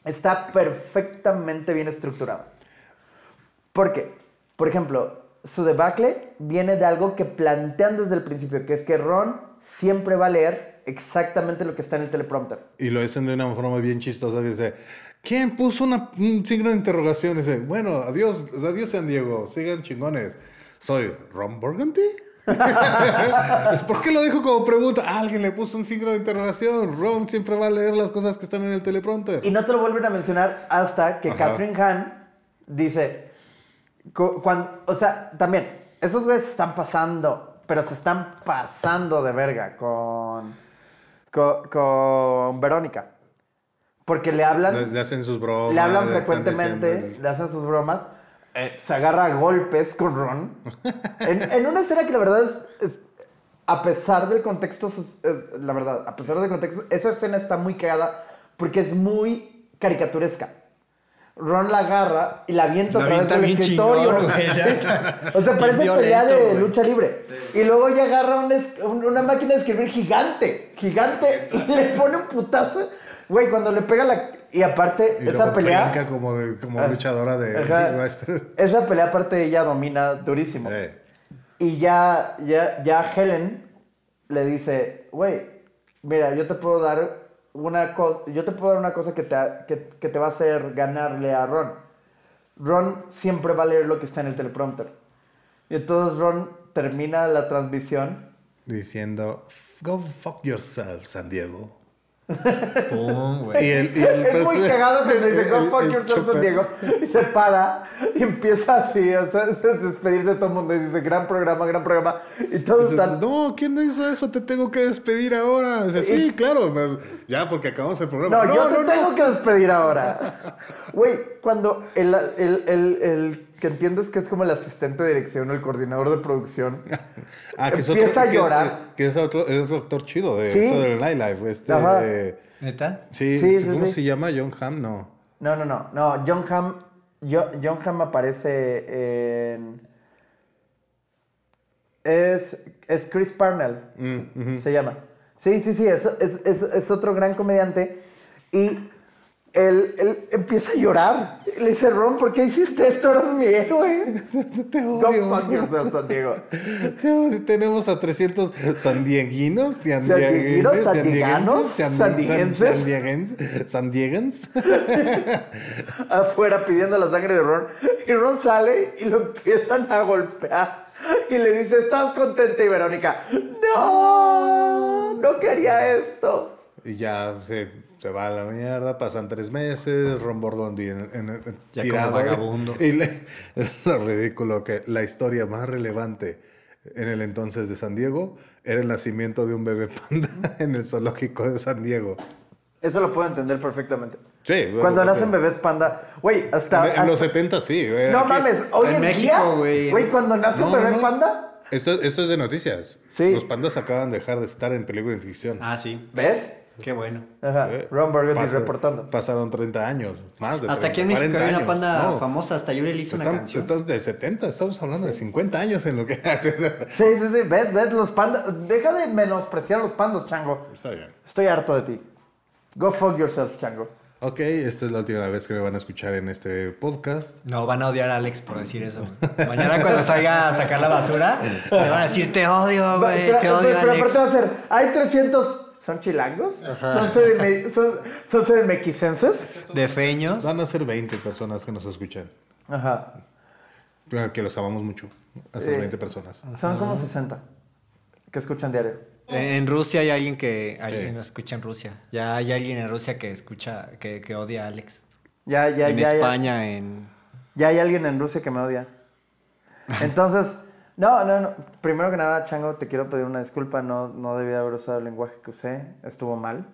está perfectamente bien estructurada. ¿Por qué? Por ejemplo, su debacle viene de algo que plantean desde el principio, que es que Ron siempre va a leer exactamente lo que está en el teleprompter. Y lo dicen de una forma bien chistosa. Dice, ¿quién puso una- un signo de interrogación? Dice, bueno, adiós, adiós San Diego, sigan chingones. Soy Ron Burgundy. *laughs* ¿Por qué lo dijo como pregunta? Ah, alguien le puso un signo de interrogación. Ron siempre va a leer las cosas que están en el teleprompter. Y no te lo vuelven a mencionar hasta que Ajá. Catherine Hahn dice, cu- cuando, o sea, también, esos güeyes están pasando, pero se están pasando de verga con, con, con Verónica. Porque le hablan, Le, hacen sus bromas. le hablan le frecuentemente, diciendo- le hacen sus bromas, eh, se agarra a golpes con Ron. *laughs* En, en una escena que la verdad es, es a pesar del contexto, es- la verdad, a pesar del contexto, esa escena está muy cagada porque es muy caricaturesca. Ron la agarra y la avienta a través del escritorio. chingón, güey, *laughs* o sea, parece pelea de güey. lucha libre. Y luego ella agarra un es- un- una máquina de escribir gigante, gigante, y *laughs* le pone un putazo. Güey, cuando le pega la... Y aparte, Y esa luego pelea... como, de, como Ah, luchadora de ajá. *laughs* Esa pelea aparte ella domina durísimo. Eh, Y ya, ya, ya Helen le dice, güey, mira, yo te puedo dar una cosa, yo te puedo dar una cosa que te, que, que te va a hacer ganarle a Ron. Ron siempre va a leer lo que está en el teleprompter. Y entonces Ron termina la transmisión. diciendo, go fuck yourself, San Diego. Pum, güey. Y el, y el es muy cagado cuando dice, el- go el- fuck el yourself, San Diego. *laughs* Y se para y empieza así, o sea, *laughs* despedirse de todo el mundo. Y dice, gran programa, gran programa. Y todos están... no, ¿quién no hizo eso? Te tengo que despedir ahora. Dice, sí, claro, me- ya porque acabamos el programa. No, yo te tengo que despedir ahora. *laughs* Güey, cuando el, el, el, el que entiendes que es como el asistente de dirección o el coordinador de producción, *laughs* Ah, que es empieza otro, a que es- llorar. Que es otro, es otro actor chido de Sí. Night Live. Este, Ajá. ¿Neta? sí, Sí, sí, ¿cómo sí. se llama? John Hamm, no. No, no, no. No, John Hamm. yo- John Hamm aparece en. Es, es Chris Parnell. Mm, Se llama. Sí, sí, sí. Es, es, es, es otro gran comediante. Y él, él empieza a llorar. Le dice, Ron, ¿por qué hiciste esto? Eres mi héroe. *laughs* Te odio. San Diego. Te odio. Tenemos a 300 sandieguinos, Sandieguinos, sandiaganos, sandienses. sandieguenses, sandieguens. *laughs* afuera pidiendo la sangre de Ron. Y Ron sale y lo empiezan a golpear. Y le dice, ¿estás contenta? Y Verónica, no, no quería esto. Y ya se, se va a la mierda, pasan tres meses, Ron Burgundy en, en- en- Ya tirado. como vagabundo. *laughs* Y le- es lo ridículo que la historia más relevante en el entonces de San Diego era el nacimiento de un bebé panda *laughs* en el zoológico de San Diego. Eso lo puedo entender perfectamente. Sí. Cuando bueno, nacen bebés panda, güey, hasta... En, en los hasta- 70 sí. güey, no aquí- mames, hoy en en, México, día, güey. güey, cuando nace un No, no, bebé no. panda, Esto, esto es de noticias. Sí. Los pandas acaban de dejar de estar en peligro de extinción. Ah, sí. ¿ves? Qué bueno. Ajá, Eh, Ron Burgundy pasa- reportando. Pasaron 30 años, más de 30, Hasta aquí en México 40 hay una panda No, famosa, hasta Yuri le hizo una canción. están de 70, estamos hablando de 50 años en lo que hace. Sí, sí, sí, ves, ves, los pandas, deja de menospreciar los pandas, chango. Está bien. Estoy harto de ti. Go fuck yourself, chango. Ok, esta es la última vez que me van a escuchar en este podcast. No, van a odiar a Alex por decir eso. Mañana cuando salga a sacar la basura, le van a decir, te odio, güey, te odio, pero, pero Alex. aparte va a ser, hay 300, ¿son chilangos? ¿Son, sedime- son, son sedemequicenses? De feños. Van a ser 20 personas que nos escuchan. Ajá. Que los amamos mucho. A esas Sí. 20 personas. Son como 60 que escuchan diario. En Rusia hay alguien que alguien Sí. escucha en Rusia. Ya hay alguien en Rusia que escucha, que, que odia a Alex. Ya, ya, en ya, ya- España, en... Ya hay alguien en Rusia que me odia. Entonces, no, no, no. Primero que nada, Chango, te quiero pedir una disculpa. No, no debía haber usado el lenguaje que usé. Estuvo mal.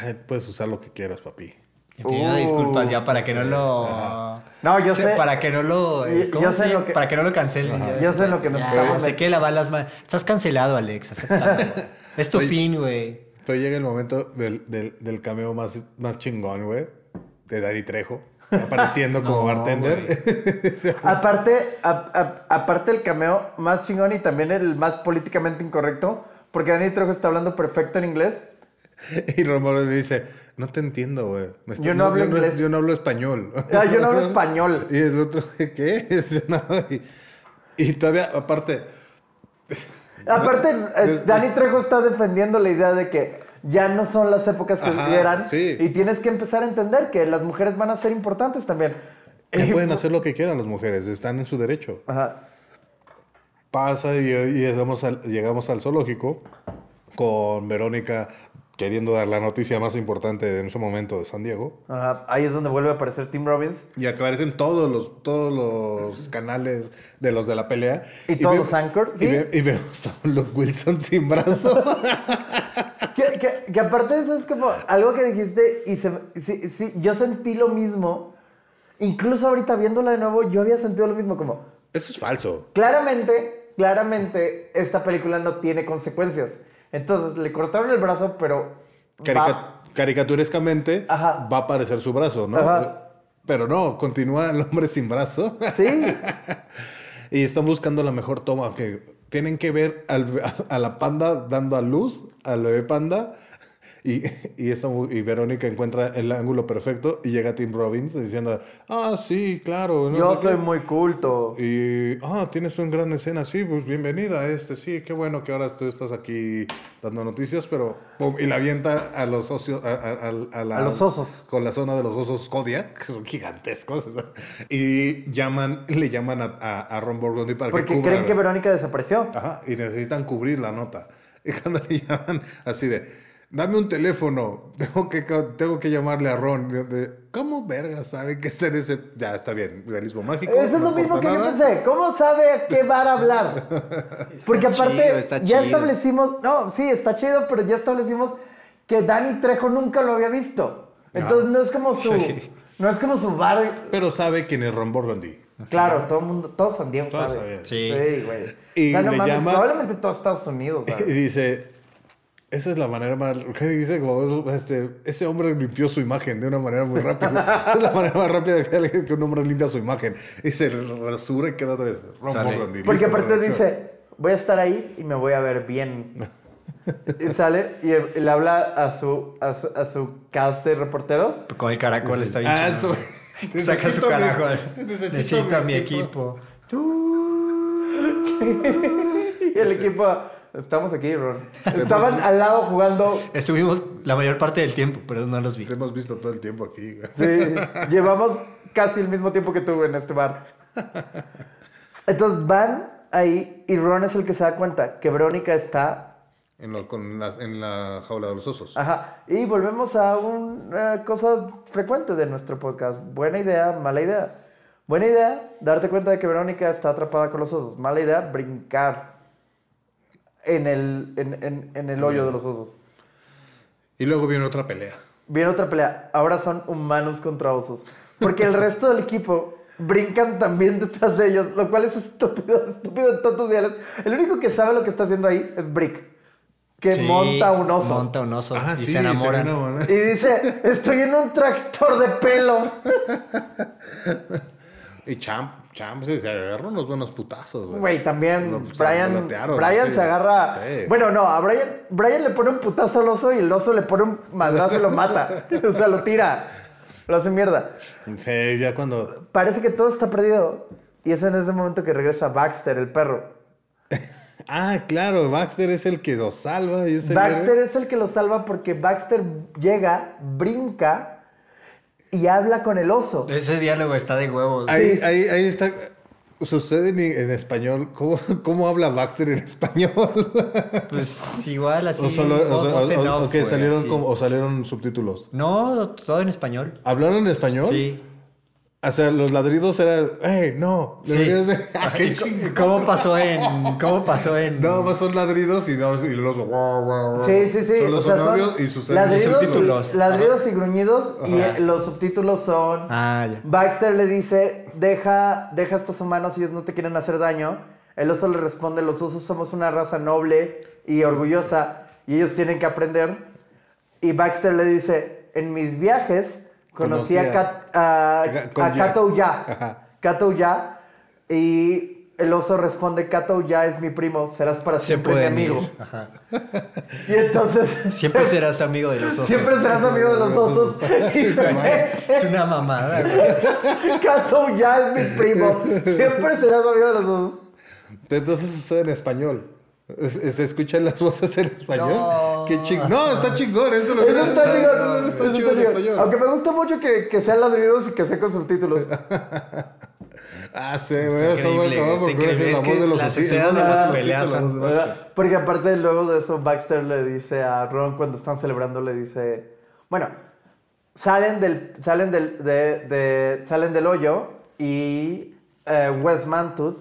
Ay, puedes usar lo que quieras, papi. Y pidiendo Uh, disculpas ya para que sí. no lo... No, yo sé. Para que no lo... Yo- ¿cómo yo se sé lo que- Para que no lo cancelen. ya Yo sé lo que nos Ya, estamos Se que lavar las manos. Estás cancelado, Alex. acéptalo. *laughs* es tu Oye. fin, güey. Pero llega el momento del, del, del cameo más, más chingón, güey. De Daddy Trejo. Apareciendo como No, bartender. *laughs* Aparte, a- a- aparte el cameo más chingón y también el más políticamente incorrecto, porque Dani Trejo está hablando perfecto en inglés. y Romero le dice, no te entiendo, güey. Yo no hablo yo inglés." yo no hablo español. Ah, yo no hablo *laughs* español. Y el otro, ¿qué? *laughs* Y, y todavía, aparte, Aparte, Dani Trejo está defendiendo la idea de que ya no son las épocas que Ajá, eran sí. y tienes que empezar a entender que las mujeres van a ser importantes también. ya pueden hacer lo que quieran las mujeres, están en su derecho. Ajá. Pasa y, y llegamos, al, llegamos al zoológico con Verónica queriendo dar la noticia más importante en ese momento de San Diego. Ajá. Ahí es donde vuelve a aparecer Tim Robbins. Y aparecen todos los, todos los canales de los de la pelea. Y todos ve- los anchors, Y, ¿sí? ve- y vemos a Luke Wilson sin brazo. *laughs* Que, que- que aparte de eso es como algo que dijiste y se, sí, sí, yo sentí lo mismo. Incluso ahorita viéndola de nuevo, yo había sentido lo mismo como, Eso es falso. claramente claramente esta película no tiene consecuencias. Entonces le cortaron el brazo, pero Carica- va- caricaturescamente Ajá. va a aparecer su brazo, ¿no? Ajá. Pero no, continúa el hombre sin brazo. sí, *laughs* y están buscando la mejor toma. Que tienen que ver al- a la panda dando a luz, al bebé panda. Y, y, esta y Verónica encuentra el ángulo perfecto y llega Tim Robbins diciendo, ah, sí, claro. no yo sé qué". soy muy culto. Y, ah, tienes una gran escena, sí, pues bienvenida a este, sí, qué bueno que ahora tú estás aquí dando noticias, pero, pum, y la avienta a los socios, a, a- a- a la- A los osos. Con la zona de los osos Kodiak, que son gigantescos, y llaman, le llaman a, a, Ron Burgundy para que Porque creen que Verónica desapareció. Ajá, y necesitan cubrir la nota. *laughs* Y cuando le llaman así de, dame un teléfono, *laughs* tengo que, tengo que llamarle a Ron. ¿Cómo verga sabe que está en ese...? Ya, está bien, realismo mágico. Eso es no lo mismo que yo pensé. ¿Cómo sabe a qué bar hablar? *laughs* Porque aparte, chido, está ya chido. establecimos. No, sí, está chido, pero ya establecimos que Dani Trejo nunca lo había visto. Entonces no es como su. No es como su bar. Pero sabe quién es Ron Burgundy. Claro, todo el mundo, todo San Diego Todos sabe. sabían. Sí. Sí, güey. Y o sea, no le mames, llama- probablemente todo Estados Unidos, *laughs* Y dice, esa es la manera más... *laughs* ¿Qué dice? Como, este, ese hombre limpió su imagen de una manera muy rápida. *laughs* es la manera más rápida que, alguien- que un hombre limpia su imagen. Y se rasura y queda otra vez. Porque aparte dice, voy a estar ahí y me voy a ver bien. *laughs* y sale y, le habla a su, a su, a su cast de reporteros. Con el caracol está bien. Ah, chido. eso- Saca su necesito mi- caracol. necesito Necesito a mi mi equipo. equipo. Y el equipo, estamos aquí, Ron. *laughs* Estaban al lado jugando. Estuvimos la mayor parte del tiempo, pero no los vi. Te hemos visto todo el tiempo aquí. Sí, llevamos casi el mismo tiempo que tú en este bar. Entonces van ahí y Ron es el que se da cuenta que Verónica está. En, lo- con las- en la jaula de los osos. Ajá. Y volvemos a una cosa frecuente de nuestro podcast. Buena idea, mala idea. Buena idea, darte cuenta de que Verónica está atrapada con los osos. Mala idea, brincar en el, en, en- en el hoyo de los osos. Y luego viene otra pelea. Viene otra pelea. Ahora son humanos contra osos. Porque el resto del equipo brincan también detrás de ellos, lo cual es estúpido, estúpido en tantos diales. El único que sabe lo que está haciendo ahí es Brick, que Sí, monta un oso. Monta un oso Ah, y sí, se enamoran. Y dice, estoy en un tractor de pelo. *laughs* Y Champ, Champ se, agarró unos buenos putazos, güey. Güey, también Lo- Brian, Brian sí. se agarra... Sí. Bueno, no, a Brian, Brian le pone un putazo al oso y el oso le pone un madrazo y lo mata. *laughs* o sea, lo tira. Lo hace mierda. Sí, ya cuando... Parece que todo está perdido. Y es en ese momento que regresa Baxter, el perro. *laughs* Ah, claro, Baxter es el que los salva y Baxter es el que lo salva porque Baxter llega, brinca y habla con el oso. Ese diálogo está de huevos. Ahí, ahí, ahí está... Sucede en, en español. ¿Cómo, ¿Cómo habla Baxter en español? *laughs* Pues igual así. o, solo, o, o- en o- off, o que güey, salieron así. como- o salieron subtítulos. No, todo en español. ¿Hablaron en español? Sí. O sea, los ladridos eran, ¡hey, no! Sí. De- *laughs* *laughs* ¡Ah, qué ¿Y! ¿Cómo pasó en.? ¿Cómo pasó en.? No, más son ladridos y, no, y los... Sí, sí, sí. Son los o sea, son y sus ladridos, subtítulos. y, ladridos y gruñidos y Ajá. eh, los subtítulos son... Ah, ya. Baxter le dice, deja, deja a estos humanos, ellos no te quieren hacer daño. El oso le responde, los osos somos una raza noble y orgullosa y ellos tienen que aprender. Y Baxter le dice, en mis viajes conocí a, Kat- a. Kato Ya. Kato Ya. Y el oso responde, Kato Ya es mi primo, serás para Se siempre mi amigo. Ajá. *laughs* Y entonces... *laughs* Siempre serás amigo de los osos. Siempre serás amigo de los osos. *laughs* Y se ve Es una mamada, güey. Kato ya es mi primo. Siempre serás amigo de los osos. Entonces sucede en español. Es- es- ¿Se escuchan las *laughs* voces en español? No. ¡Qué chingón! No, está chingón. Eso es lo que Eso está chido. Está, eso chido en español. Aunque me gusta mucho que, que sean ladridos y que sea con subtítulos. *laughs* Ah, sí, güey. Está bueno, está porque Es ¿no? La las voz de los Baxter. Porque aparte luego de eso Baxter le dice a Ron cuando están celebrando le dice, bueno, salen del salen del de, de- salen del hoyo y eh, Wes Mantooth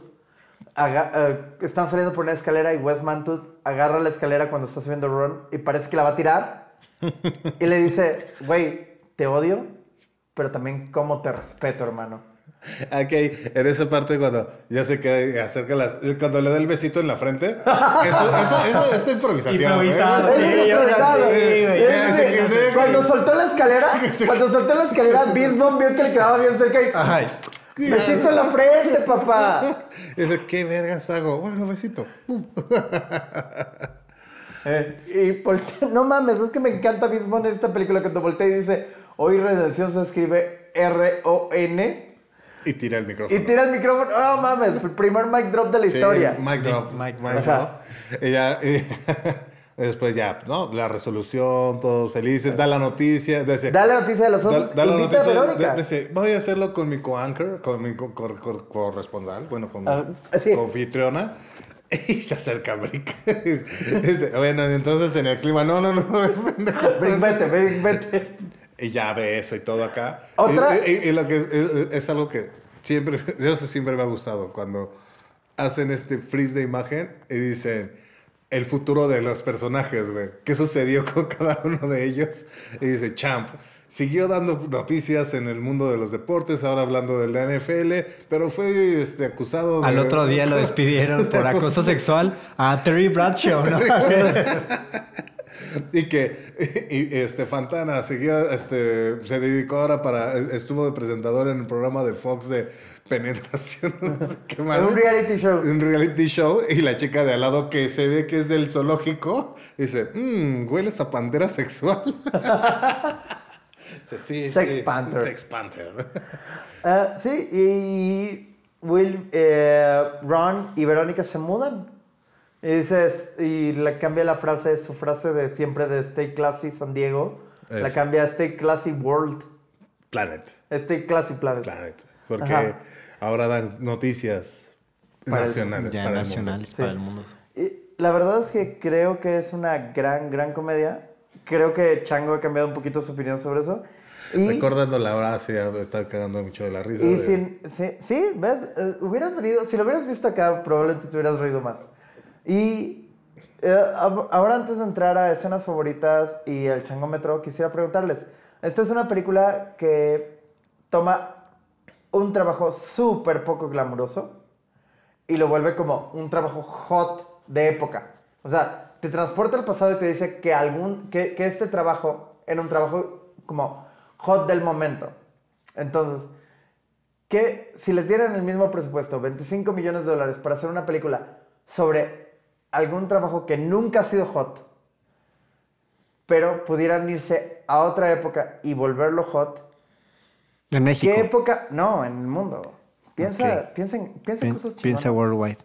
aga- eh, están saliendo por una escalera y Wes Mantooth agarra la escalera cuando está subiendo Ron y parece que la va a tirar *laughs* y le dice, güey, te odio, pero también cómo te respeto, hermano. *laughs* Ok, en esa parte cuando ya se queda acerca las. Cuando le da el besito en la frente. *laughs* Eso, eso, eso es improvisación. Improvisado, ¿eh? Que que que Cuando soltó la escalera, Sí, sí. cuando soltó la escalera, Bisbon vio que le quedaba bien cerca y Ay, besito en la frente, papá. Y *laughs* dice, ¿qué vergas hago? Bueno, besito. Eh, y voltea- no mames, es que me encanta Bisbon en esta película cuando voltea y dice, hoy redención se escribe R-O-N Y tira el micrófono. y tira el micrófono. Oh mames, el primer mic drop de la Sí, historia. Mic drop. Mic mic drop. drop. Y ya, y *laughs* después ya, ¿no? La resolución, todos felices, da la noticia. Dice, Da la noticia de los otros. da la a noticia. Verónica. de- dice, voy a hacerlo con mi co-anchor, con mi co- co- co- corresponsal, bueno, con Ah, mi sí. confitriona. *laughs* Y se acerca Brick. *laughs* Dice, bueno, entonces en el clima, no, no, no, pendejo. Brick, vete, Brick, vete. Y ya ve eso y todo acá. Otra- Y, y- y lo que es, es- es algo que siempre, *laughs* eso siempre me ha gustado, cuando hacen este freeze de imagen y dicen el futuro de los personajes, güey. ¿Qué sucedió *laughs* con cada uno de ellos? Y dice, Champ, siguió dando noticias en el mundo de los deportes, ahora hablando de la NFL, pero fue este, acusado de... al otro día lo *laughs* despidieron por acoso sexual a Terry Bradshaw, ¿no? Y que y, este Fantana siguió, este, se dedicó ahora para, estuvo de presentador en el programa de Fox de penetración, *laughs* no sé qué madre. un reality show. Un reality show y la chica de al lado que se ve que es del zoológico dice, mmm, hueles a pantera sexual. *laughs* Sí, Sex sí, Panther. Sex Panther. Ah, sí, y Will, eh, Ron y Verónica se mudan. Y dices, y le cambia la frase, su frase de siempre de Stay Classy San Diego, la cambia a Stay Classy World, Planet. Stay Classy Planet. Planet. Porque Ajá. ahora dan noticias Para el- nacionales ya para nacionales Sí. para el mundo. Y la verdad es que creo que es una gran, gran comedia. Creo que Chango ha cambiado un poquito su opinión sobre eso. el. Y, Recordando la hora, se está cagando mucho de la risa. y de- sin- sí, sí, ¿ves? Eh, hubieras venido, si lo hubieras visto acá, probablemente te hubieras reído más. Y eh, ahora antes de entrar a escenas favoritas y el changómetro, quisiera preguntarles, esta es una película que toma un trabajo súper poco glamuroso y lo vuelve como un trabajo hot de época. O sea, te transporta al pasado y te dice que, algún, que, que este trabajo era un trabajo como hot del momento. Entonces, que si les dieran el mismo presupuesto, 25 millones de dólares, para hacer una película sobre algún trabajo que nunca ha sido hot, pero pudieran irse a otra época y volverlo hot, En México. ¿qué época? No, en el mundo. Piensa, Ok. piensa en, piensa en Pi- cosas piensa chingonas. worldwide.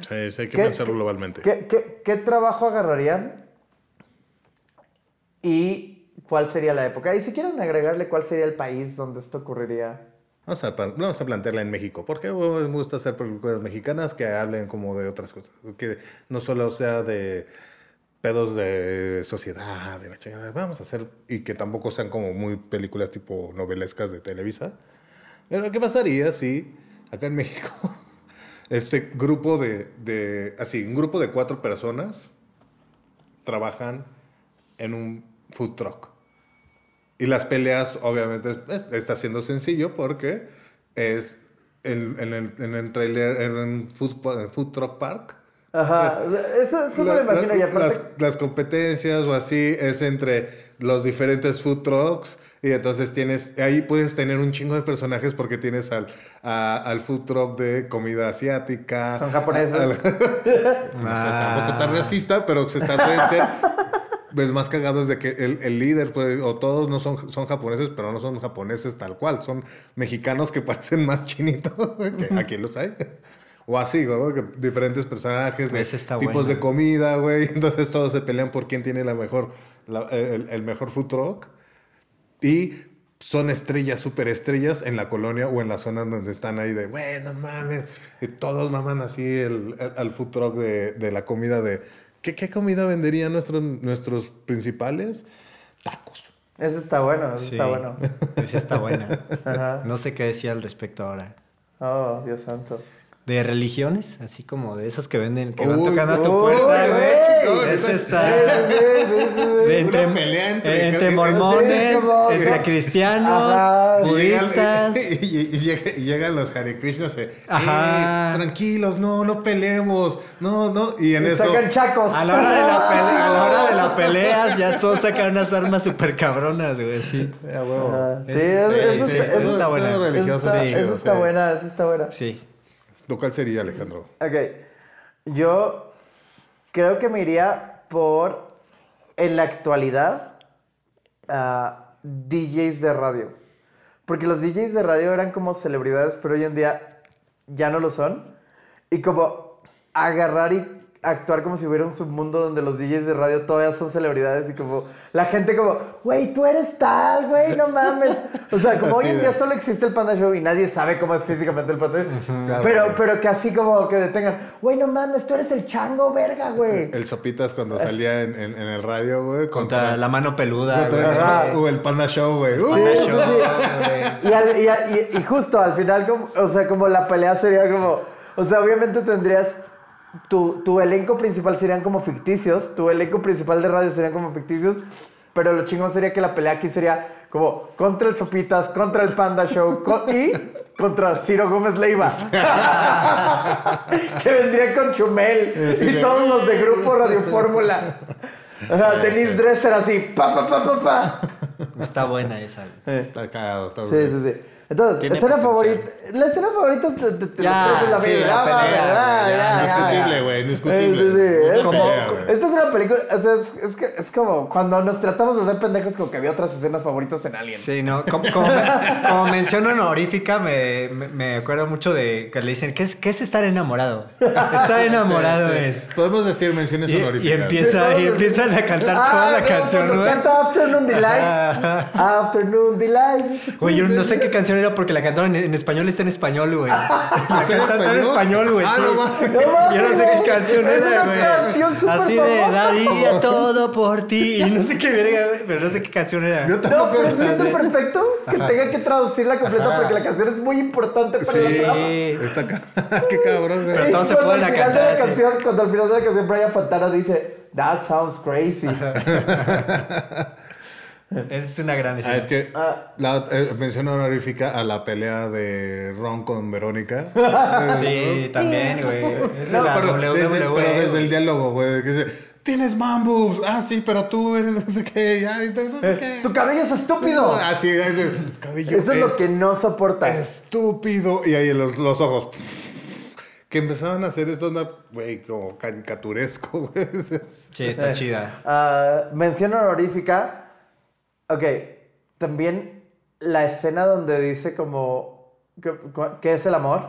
Sí, sí, hay que ¿Qué- pensarlo qué- globalmente. ¿Qué, qué, qué trabajo agarrarían? ¿Y cuál sería la época? Y si quieren agregarle cuál sería el país donde esto ocurriría. Vamos a, plantearla en México. Porque me gusta hacer películas mexicanas que hablen como de otras cosas. Que no solo sea de pedos de sociedad, de la. Vamos a hacer... Y que tampoco sean como muy películas tipo novelescas de Televisa. Pero ¿qué pasaría si acá en México *laughs* este grupo de, de... Así, un grupo de cuatro personas trabajan en un food truck. Y las peleas, obviamente, es- es- está siendo sencillo porque es en, en el, en el trailer, en un food, en food truck park. Ajá, eso, eso me La- lo imagino. la- y aparte, las, las competencias o así es entre los diferentes food trucks y entonces tienes, ahí puedes tener un chingo de personajes porque tienes al, a- al food truck de comida asiática. Son japoneses. a- al- *laughs* no sé, tampoco tan racista, pero se está *laughs* puede ser. Pues más cagado es de que el, el líder, pues, o todos no son, son japoneses, pero no son japoneses tal cual. Son mexicanos que *laughs* parecen más chinitos, *laughs* que aquí los hay. O así, güey, que diferentes personajes, de tipos de comida, güey. *laughs* Entonces todos se pelean por quién tiene la mejor, la- el, el mejor food truck. Y son estrellas, super estrellas en la colonia o en la zona donde están ahí de, bueno, mames. Y todos maman así el, el- al food truck de, de la comida de... ¿Qué, qué comida venderían nuestros, nuestros principales? Tacos. Eso está bueno, eso Sí, está bueno. Esa está buena. *laughs* Ajá. No sé qué decía al respecto ahora. Oh, Dios santo. De religiones, así como de esos que venden, que van tocando a tu puerta, güey. de Una entre, pelea entre- eh, mormones, entre *laughs* cristianos, Ajá. Y llegan- budistas. *laughs* Y, y- y llega- y llegan los Hare Krishnas. eh, Ajá. "Eh, tranquilos, no, no peleemos. No, no. Y en Y eso. sacan chacos. *laughs* A la hora de la pelea, a la hora de la pelea ya todos sacan unas armas súper cabronas, güey, sí. Sí, Es- eso, está, eso eso- está buena. eso está, buena, eso está buena. Sí. ¿Lo cuál sería, Alejandro? Ok. Yo creo que me iría por, en la actualidad, DJs de radio. Porque los DJs de radio eran como celebridades, pero hoy en día ya no lo son. Y como agarrar y actuar como si hubiera un submundo donde los DJs de radio todavía son celebridades y como la gente como, güey, tú eres tal, güey, no mames. O sea, como *laughs* hoy en día solo existe el Panda Show y nadie sabe cómo es físicamente el Panda Show. Claro, pero, güey. pero que así como que detengan, güey, no mames, tú eres el chango, verga, güey. El Sopitas cuando salía en, en- en el radio, güey. Contra la mano peluda, contra- güey. O el Panda Show, güey. Uh, Panda Sí, Show, sí, güey. Y, al- y al- y- y justo al final, como, o sea, como la pelea sería como, o sea, obviamente tendrías, tu, tu elenco principal serían como ficticios, tu elenco principal de radio serían como ficticios, pero lo chingón sería que la pelea aquí sería como contra el Sopitas, contra el Panda Show co- y contra Ciro Gómez Leiva. *laughs* que vendría con Chumel Sí, y todos los de Grupo Radio Fórmula. Ajá, Denise Dresser así, pa, pa, pa, pa, pa. Está buena esa. Eh. Está cagado, está Sí, sí, sí. Entonces, Tiene escena favorita. La escena favorita es de, de- Ya, los tres de la sí, vida. la pelea, ya, ya, ya, Indiscutible, ya. güey, indiscutible. sí, sí, Es Es como, pelea, esta es una película, o sea, es, es, que, es como cuando nos tratamos de hacer pendejos como que había otras escenas favoritas en Alien. Sí, no, como, como, como mención honorífica, me, me, me acuerdo mucho de que le dicen, ¿qué es, qué es estar enamorado? Estar enamorado Sí, sí. es... Podemos decir menciones Y, y honoríficas. empieza, y empiezan a cantar Ah, toda la canción, güey. Canta Afternoon Delight. Afternoon Delight. Güey, yo no sé qué canción era porque la cantaron en, en español, está en español, güey. La *laughs* ¿Está en cantaron en español? güey. Ah, sí. no mames. No Yo no sé qué canción es era, güey. canción Así de famosa. daría todo por ti. Y no sé qué verga, güey, pero no sé qué canción era. Yo No, tampoco. pero es perfecto que tenga que traducirla completa porque la canción es muy importante para la trama. Sí. Está ca- *laughs* Qué cabrón, güey. Pero todos se cuando ponen al a final de cantar la canción, cuando al final de la canción Brian Fantana dice, That sounds crazy. *laughs* Esa es una gran escena. Ah, es que Ah. la eh, mención honorífica a la pelea de Ron con Verónica. *laughs* Sí, también, güey. No, la pero, WWE, desde, pero desde el diálogo, güey, que dice, tienes man boobs. Ah, sí, pero tú eres *laughs* no sé qué. tu cabello es estúpido. Ah, sí, cabello Eso es lo que no soporta. estúpido. Y ahí los, los ojos. Que empezaban a hacer esto, una, güey, como caricaturesco. *laughs* Sí, está chida. Ah, mención honorífica. Ok, también la escena donde dice como que, que es el amor,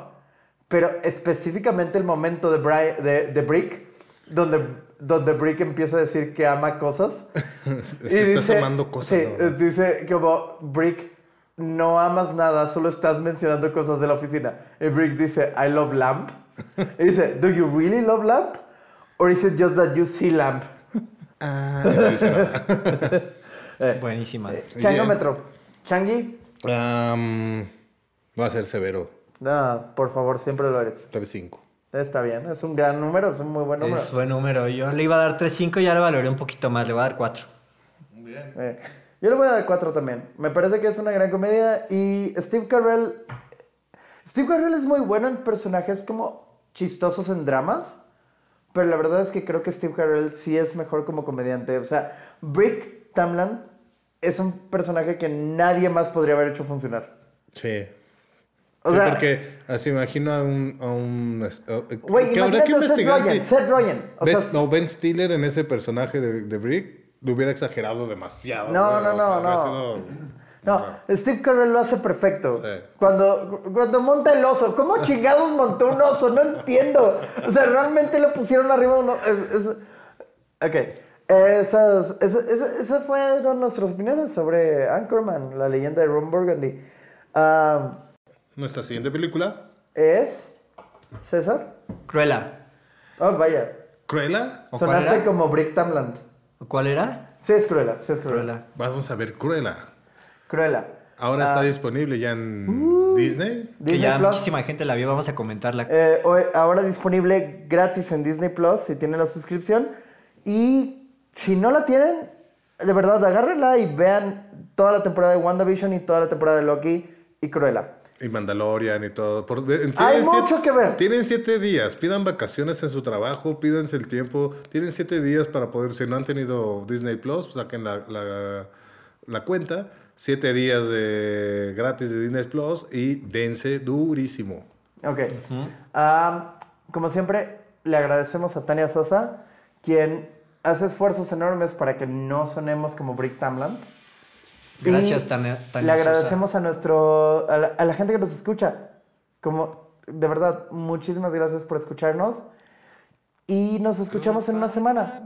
pero específicamente el momento de, Bri- de, de Brick, donde, donde Brick empieza a decir que ama cosas. *laughs* Estás amando cosas. Sí, ¿no? dice como Brick, no amas nada, solo estás mencionando cosas de la oficina. Y Brick dice, I love lamp. Y dice, do you really love lamp? Or is it just that you see lamp? Ah, no dice nada. *laughs* Buenísima. Changómetro. Changi, va a ser severo. no, por favor, siempre lo eres. 3-5. Está bien, es un gran número, es un muy buen número. Es buen número. Yo le iba a dar 3.5 y ya le valoré un poquito más. Le voy a dar 4. Eh, yo le voy a dar cuatro también. Me parece que es una gran comedia y Steve Carell... Steve Carell es muy bueno en personajes como chistosos en dramas, pero la verdad es que creo que Steve Carell sí es mejor como comediante. O sea, Brick Tamland es un personaje que nadie más podría haber hecho funcionar. Sí. O Sí, sea, porque así imagino a un... A un est- a- güey, que habrá que a Seth investigar Rogen, si... Seth Rogen. O sea, no, Ben Stiller en ese personaje de, de Brick lo hubiera exagerado demasiado. No, no, no, sea, habría no. Steve Carell lo hace perfecto. Sí. Cuando, cuando monta el oso, ¿cómo chingados montó un oso? No entiendo. O sea, realmente lo pusieron arriba de un oso. Es- es- Ok. Esas, esas, esas- esas fueron nuestras opiniones sobre Anchorman, la leyenda de Ron Burgundy. Ah, Nuestra siguiente película, ¿Es? ¿César? Cruella. Oh, vaya. Cruella. ¿O cuál Sonaste era? como Brick Tamland. ¿O ¿Cuál era? Sí, es Cruella, sí es Cruella. Cruella. Vamos a ver Cruella. Cruella. Ahora está Ah. disponible ya en Disney. Que Disney ya Plus. muchísima gente la vio, vamos a comentarla. Eh, hoy- ahora disponible gratis en Disney Plus si tienen la suscripción. Y si no la tienen, de verdad, agárrenla y vean toda la temporada de WandaVision y toda la temporada de Loki y Cruella. Y Mandalorian y todo. Por- de- Hay tienen mucho que ver. Tienen siete días. Pidan vacaciones en su trabajo, pídanse el tiempo. Tienen siete días para poder, si no han tenido Disney Plus, saquen la, la- la cuenta. Siete días de gratis de Disney Plus y dense durísimo. Ok. Ah, como siempre, le agradecemos a Tania Sosa, quien hace esfuerzos enormes para que no sonemos como Brick Tamland. Gracias, Tania- Tania Le Sosa. agradecemos a nuestro a la, a la gente que nos escucha. Como de verdad, muchísimas gracias por escucharnos. Y nos escuchamos en una semana.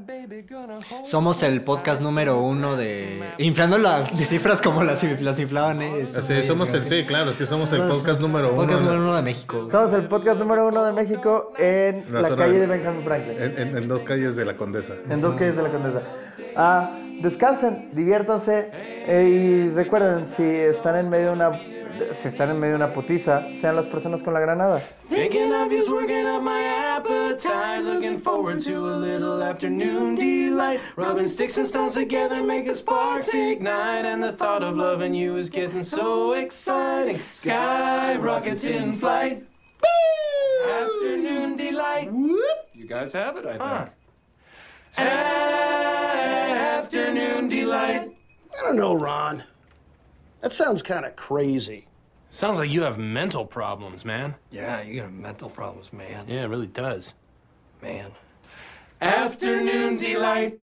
Somos el podcast número uno de... Inflando las cifras como las, las inflaban, ¿eh? Estos Sí, somos el, sí, claro, es que somos el Somos podcast número uno. Podcast número uno de México. Somos el podcast número uno de México en La la, zona calle de- de Benjamin Franklin. En, en- en dos calles de la Condesa. En dos calles de la Condesa. Ah, descansen, diviértanse eh, y recuerden, si están en medio de una si están en medio de una putiza, sean las personas con la granada. Thinking of you's working up my appetite. Looking forward to a little afternoon delight. Rubbing sticks and stones together, making sparks ignite. And the thought of loving you is getting so exciting. Sky rockets in flight. Afternoon delight. You guys have it, I think. Afternoon delight. I don't know, Ron. That sounds kind of crazy. Sounds like you have mental problems, man. Yeah, you got mental problems, man. Yeah, it really does. Man. Afternoon delight.